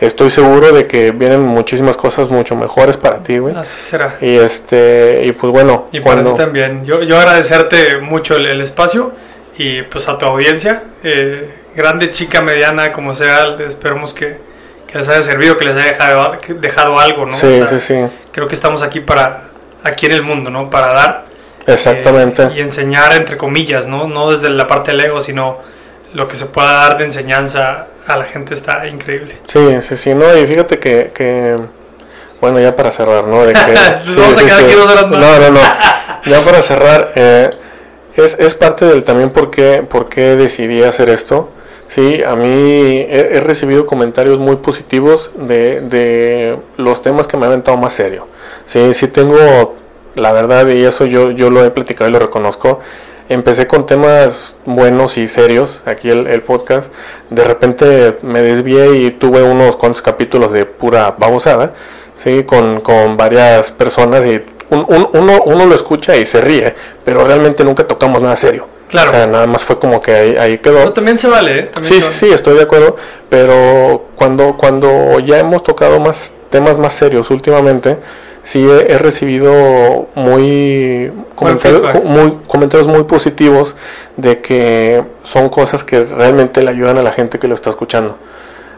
Estoy seguro de que vienen muchísimas cosas mucho mejores para ti, güey. Así será. Y este, y pues bueno, Y para cuando ti también. Yo, yo agradecerte mucho el, el espacio y pues a tu audiencia. eh, grande, chica, mediana, como sea, esperemos que, que les haya servido, que les haya dejado, dejado algo, ¿no? Sí, O sea, sí, sí, Creo que estamos aquí para, aquí en el mundo, ¿no? Para dar. exactamente. eh, y enseñar, entre comillas, ¿no? No desde la parte del ego, sino lo que se pueda dar de enseñanza a la gente está increíble. Sí, sí, sí, no, y fíjate que, que bueno, ya para cerrar, ¿no? De que, Nos vamos a quedar aquí dos horas más. No, no, no, ya para cerrar, eh, es, es parte del también por qué, por qué decidí hacer esto. Sí, a mí he, recibido comentarios muy positivos de, de los temas que me han aventado más serio. Sí, sí tengo, la verdad, y eso yo, yo lo he platicado y lo reconozco. Empecé con temas buenos y serios, aquí el, el podcast. De repente me desvié y tuve unos cuantos capítulos de pura babosada, ¿sí? con, con varias personas y un- un- uno, uno lo escucha y se ríe, pero realmente nunca tocamos nada serio. Claro. O sea, nada más fue como que ahí, ahí quedó. Pero también se vale, ¿eh? También Sí, se sí, vale. sí, estoy de acuerdo, pero cuando, cuando ya hemos tocado más temas más serios últimamente, sí he, he recibido muy comentarios, feedback. muy comentarios muy positivos de que son cosas que realmente le ayudan a la gente que lo está escuchando.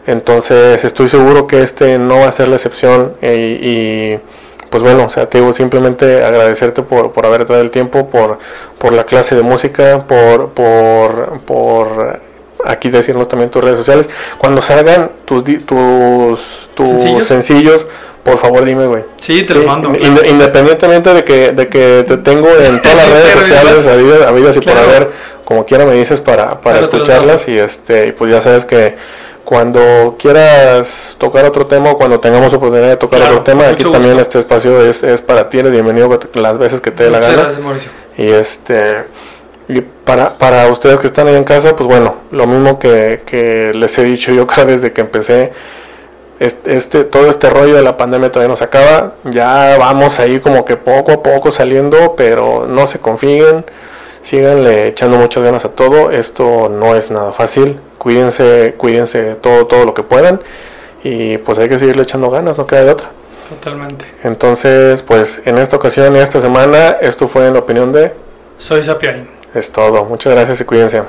Entonces estoy seguro que este no va a ser la excepción eh, y pues bueno, o sea, te digo simplemente agradecerte por, por haber dado el tiempo, por, por la clase de música, por, por, por aquí decirnos también tus redes sociales. Cuando salgan tus, tus, tus ¿Sencillos? sencillos, por favor dime, güey. Sí, te Sí, los mando. claro. Independientemente de que, de que te tengo en todas las redes sociales, habidas, habidas y por Claro. haber, como quiera me dices para, para Claro, escucharlas y este y pues ya sabes que cuando quieras tocar otro tema o cuando tengamos oportunidad de tocar Claro, otro tema, aquí también este espacio es, es para ti, eres bienvenido las veces que te dé la gana. gracias, Mauricio. Y este Y para, para ustedes que están ahí en casa, pues bueno, lo mismo que, que les he dicho yo cada desde que empecé, este, este, todo este rollo de la pandemia todavía no se acaba, ya vamos ahí como que poco a poco saliendo, pero no se confíen, síganle echando muchas ganas a todo, esto no es nada fácil, cuídense, cuídense todo, todo lo que puedan y pues hay que seguirle echando ganas, no queda de otra. Totalmente. Entonces, pues en esta ocasión y esta semana, esto fue en la opinión de... Soy Sapiain. Es todo. Muchas gracias y cuídense.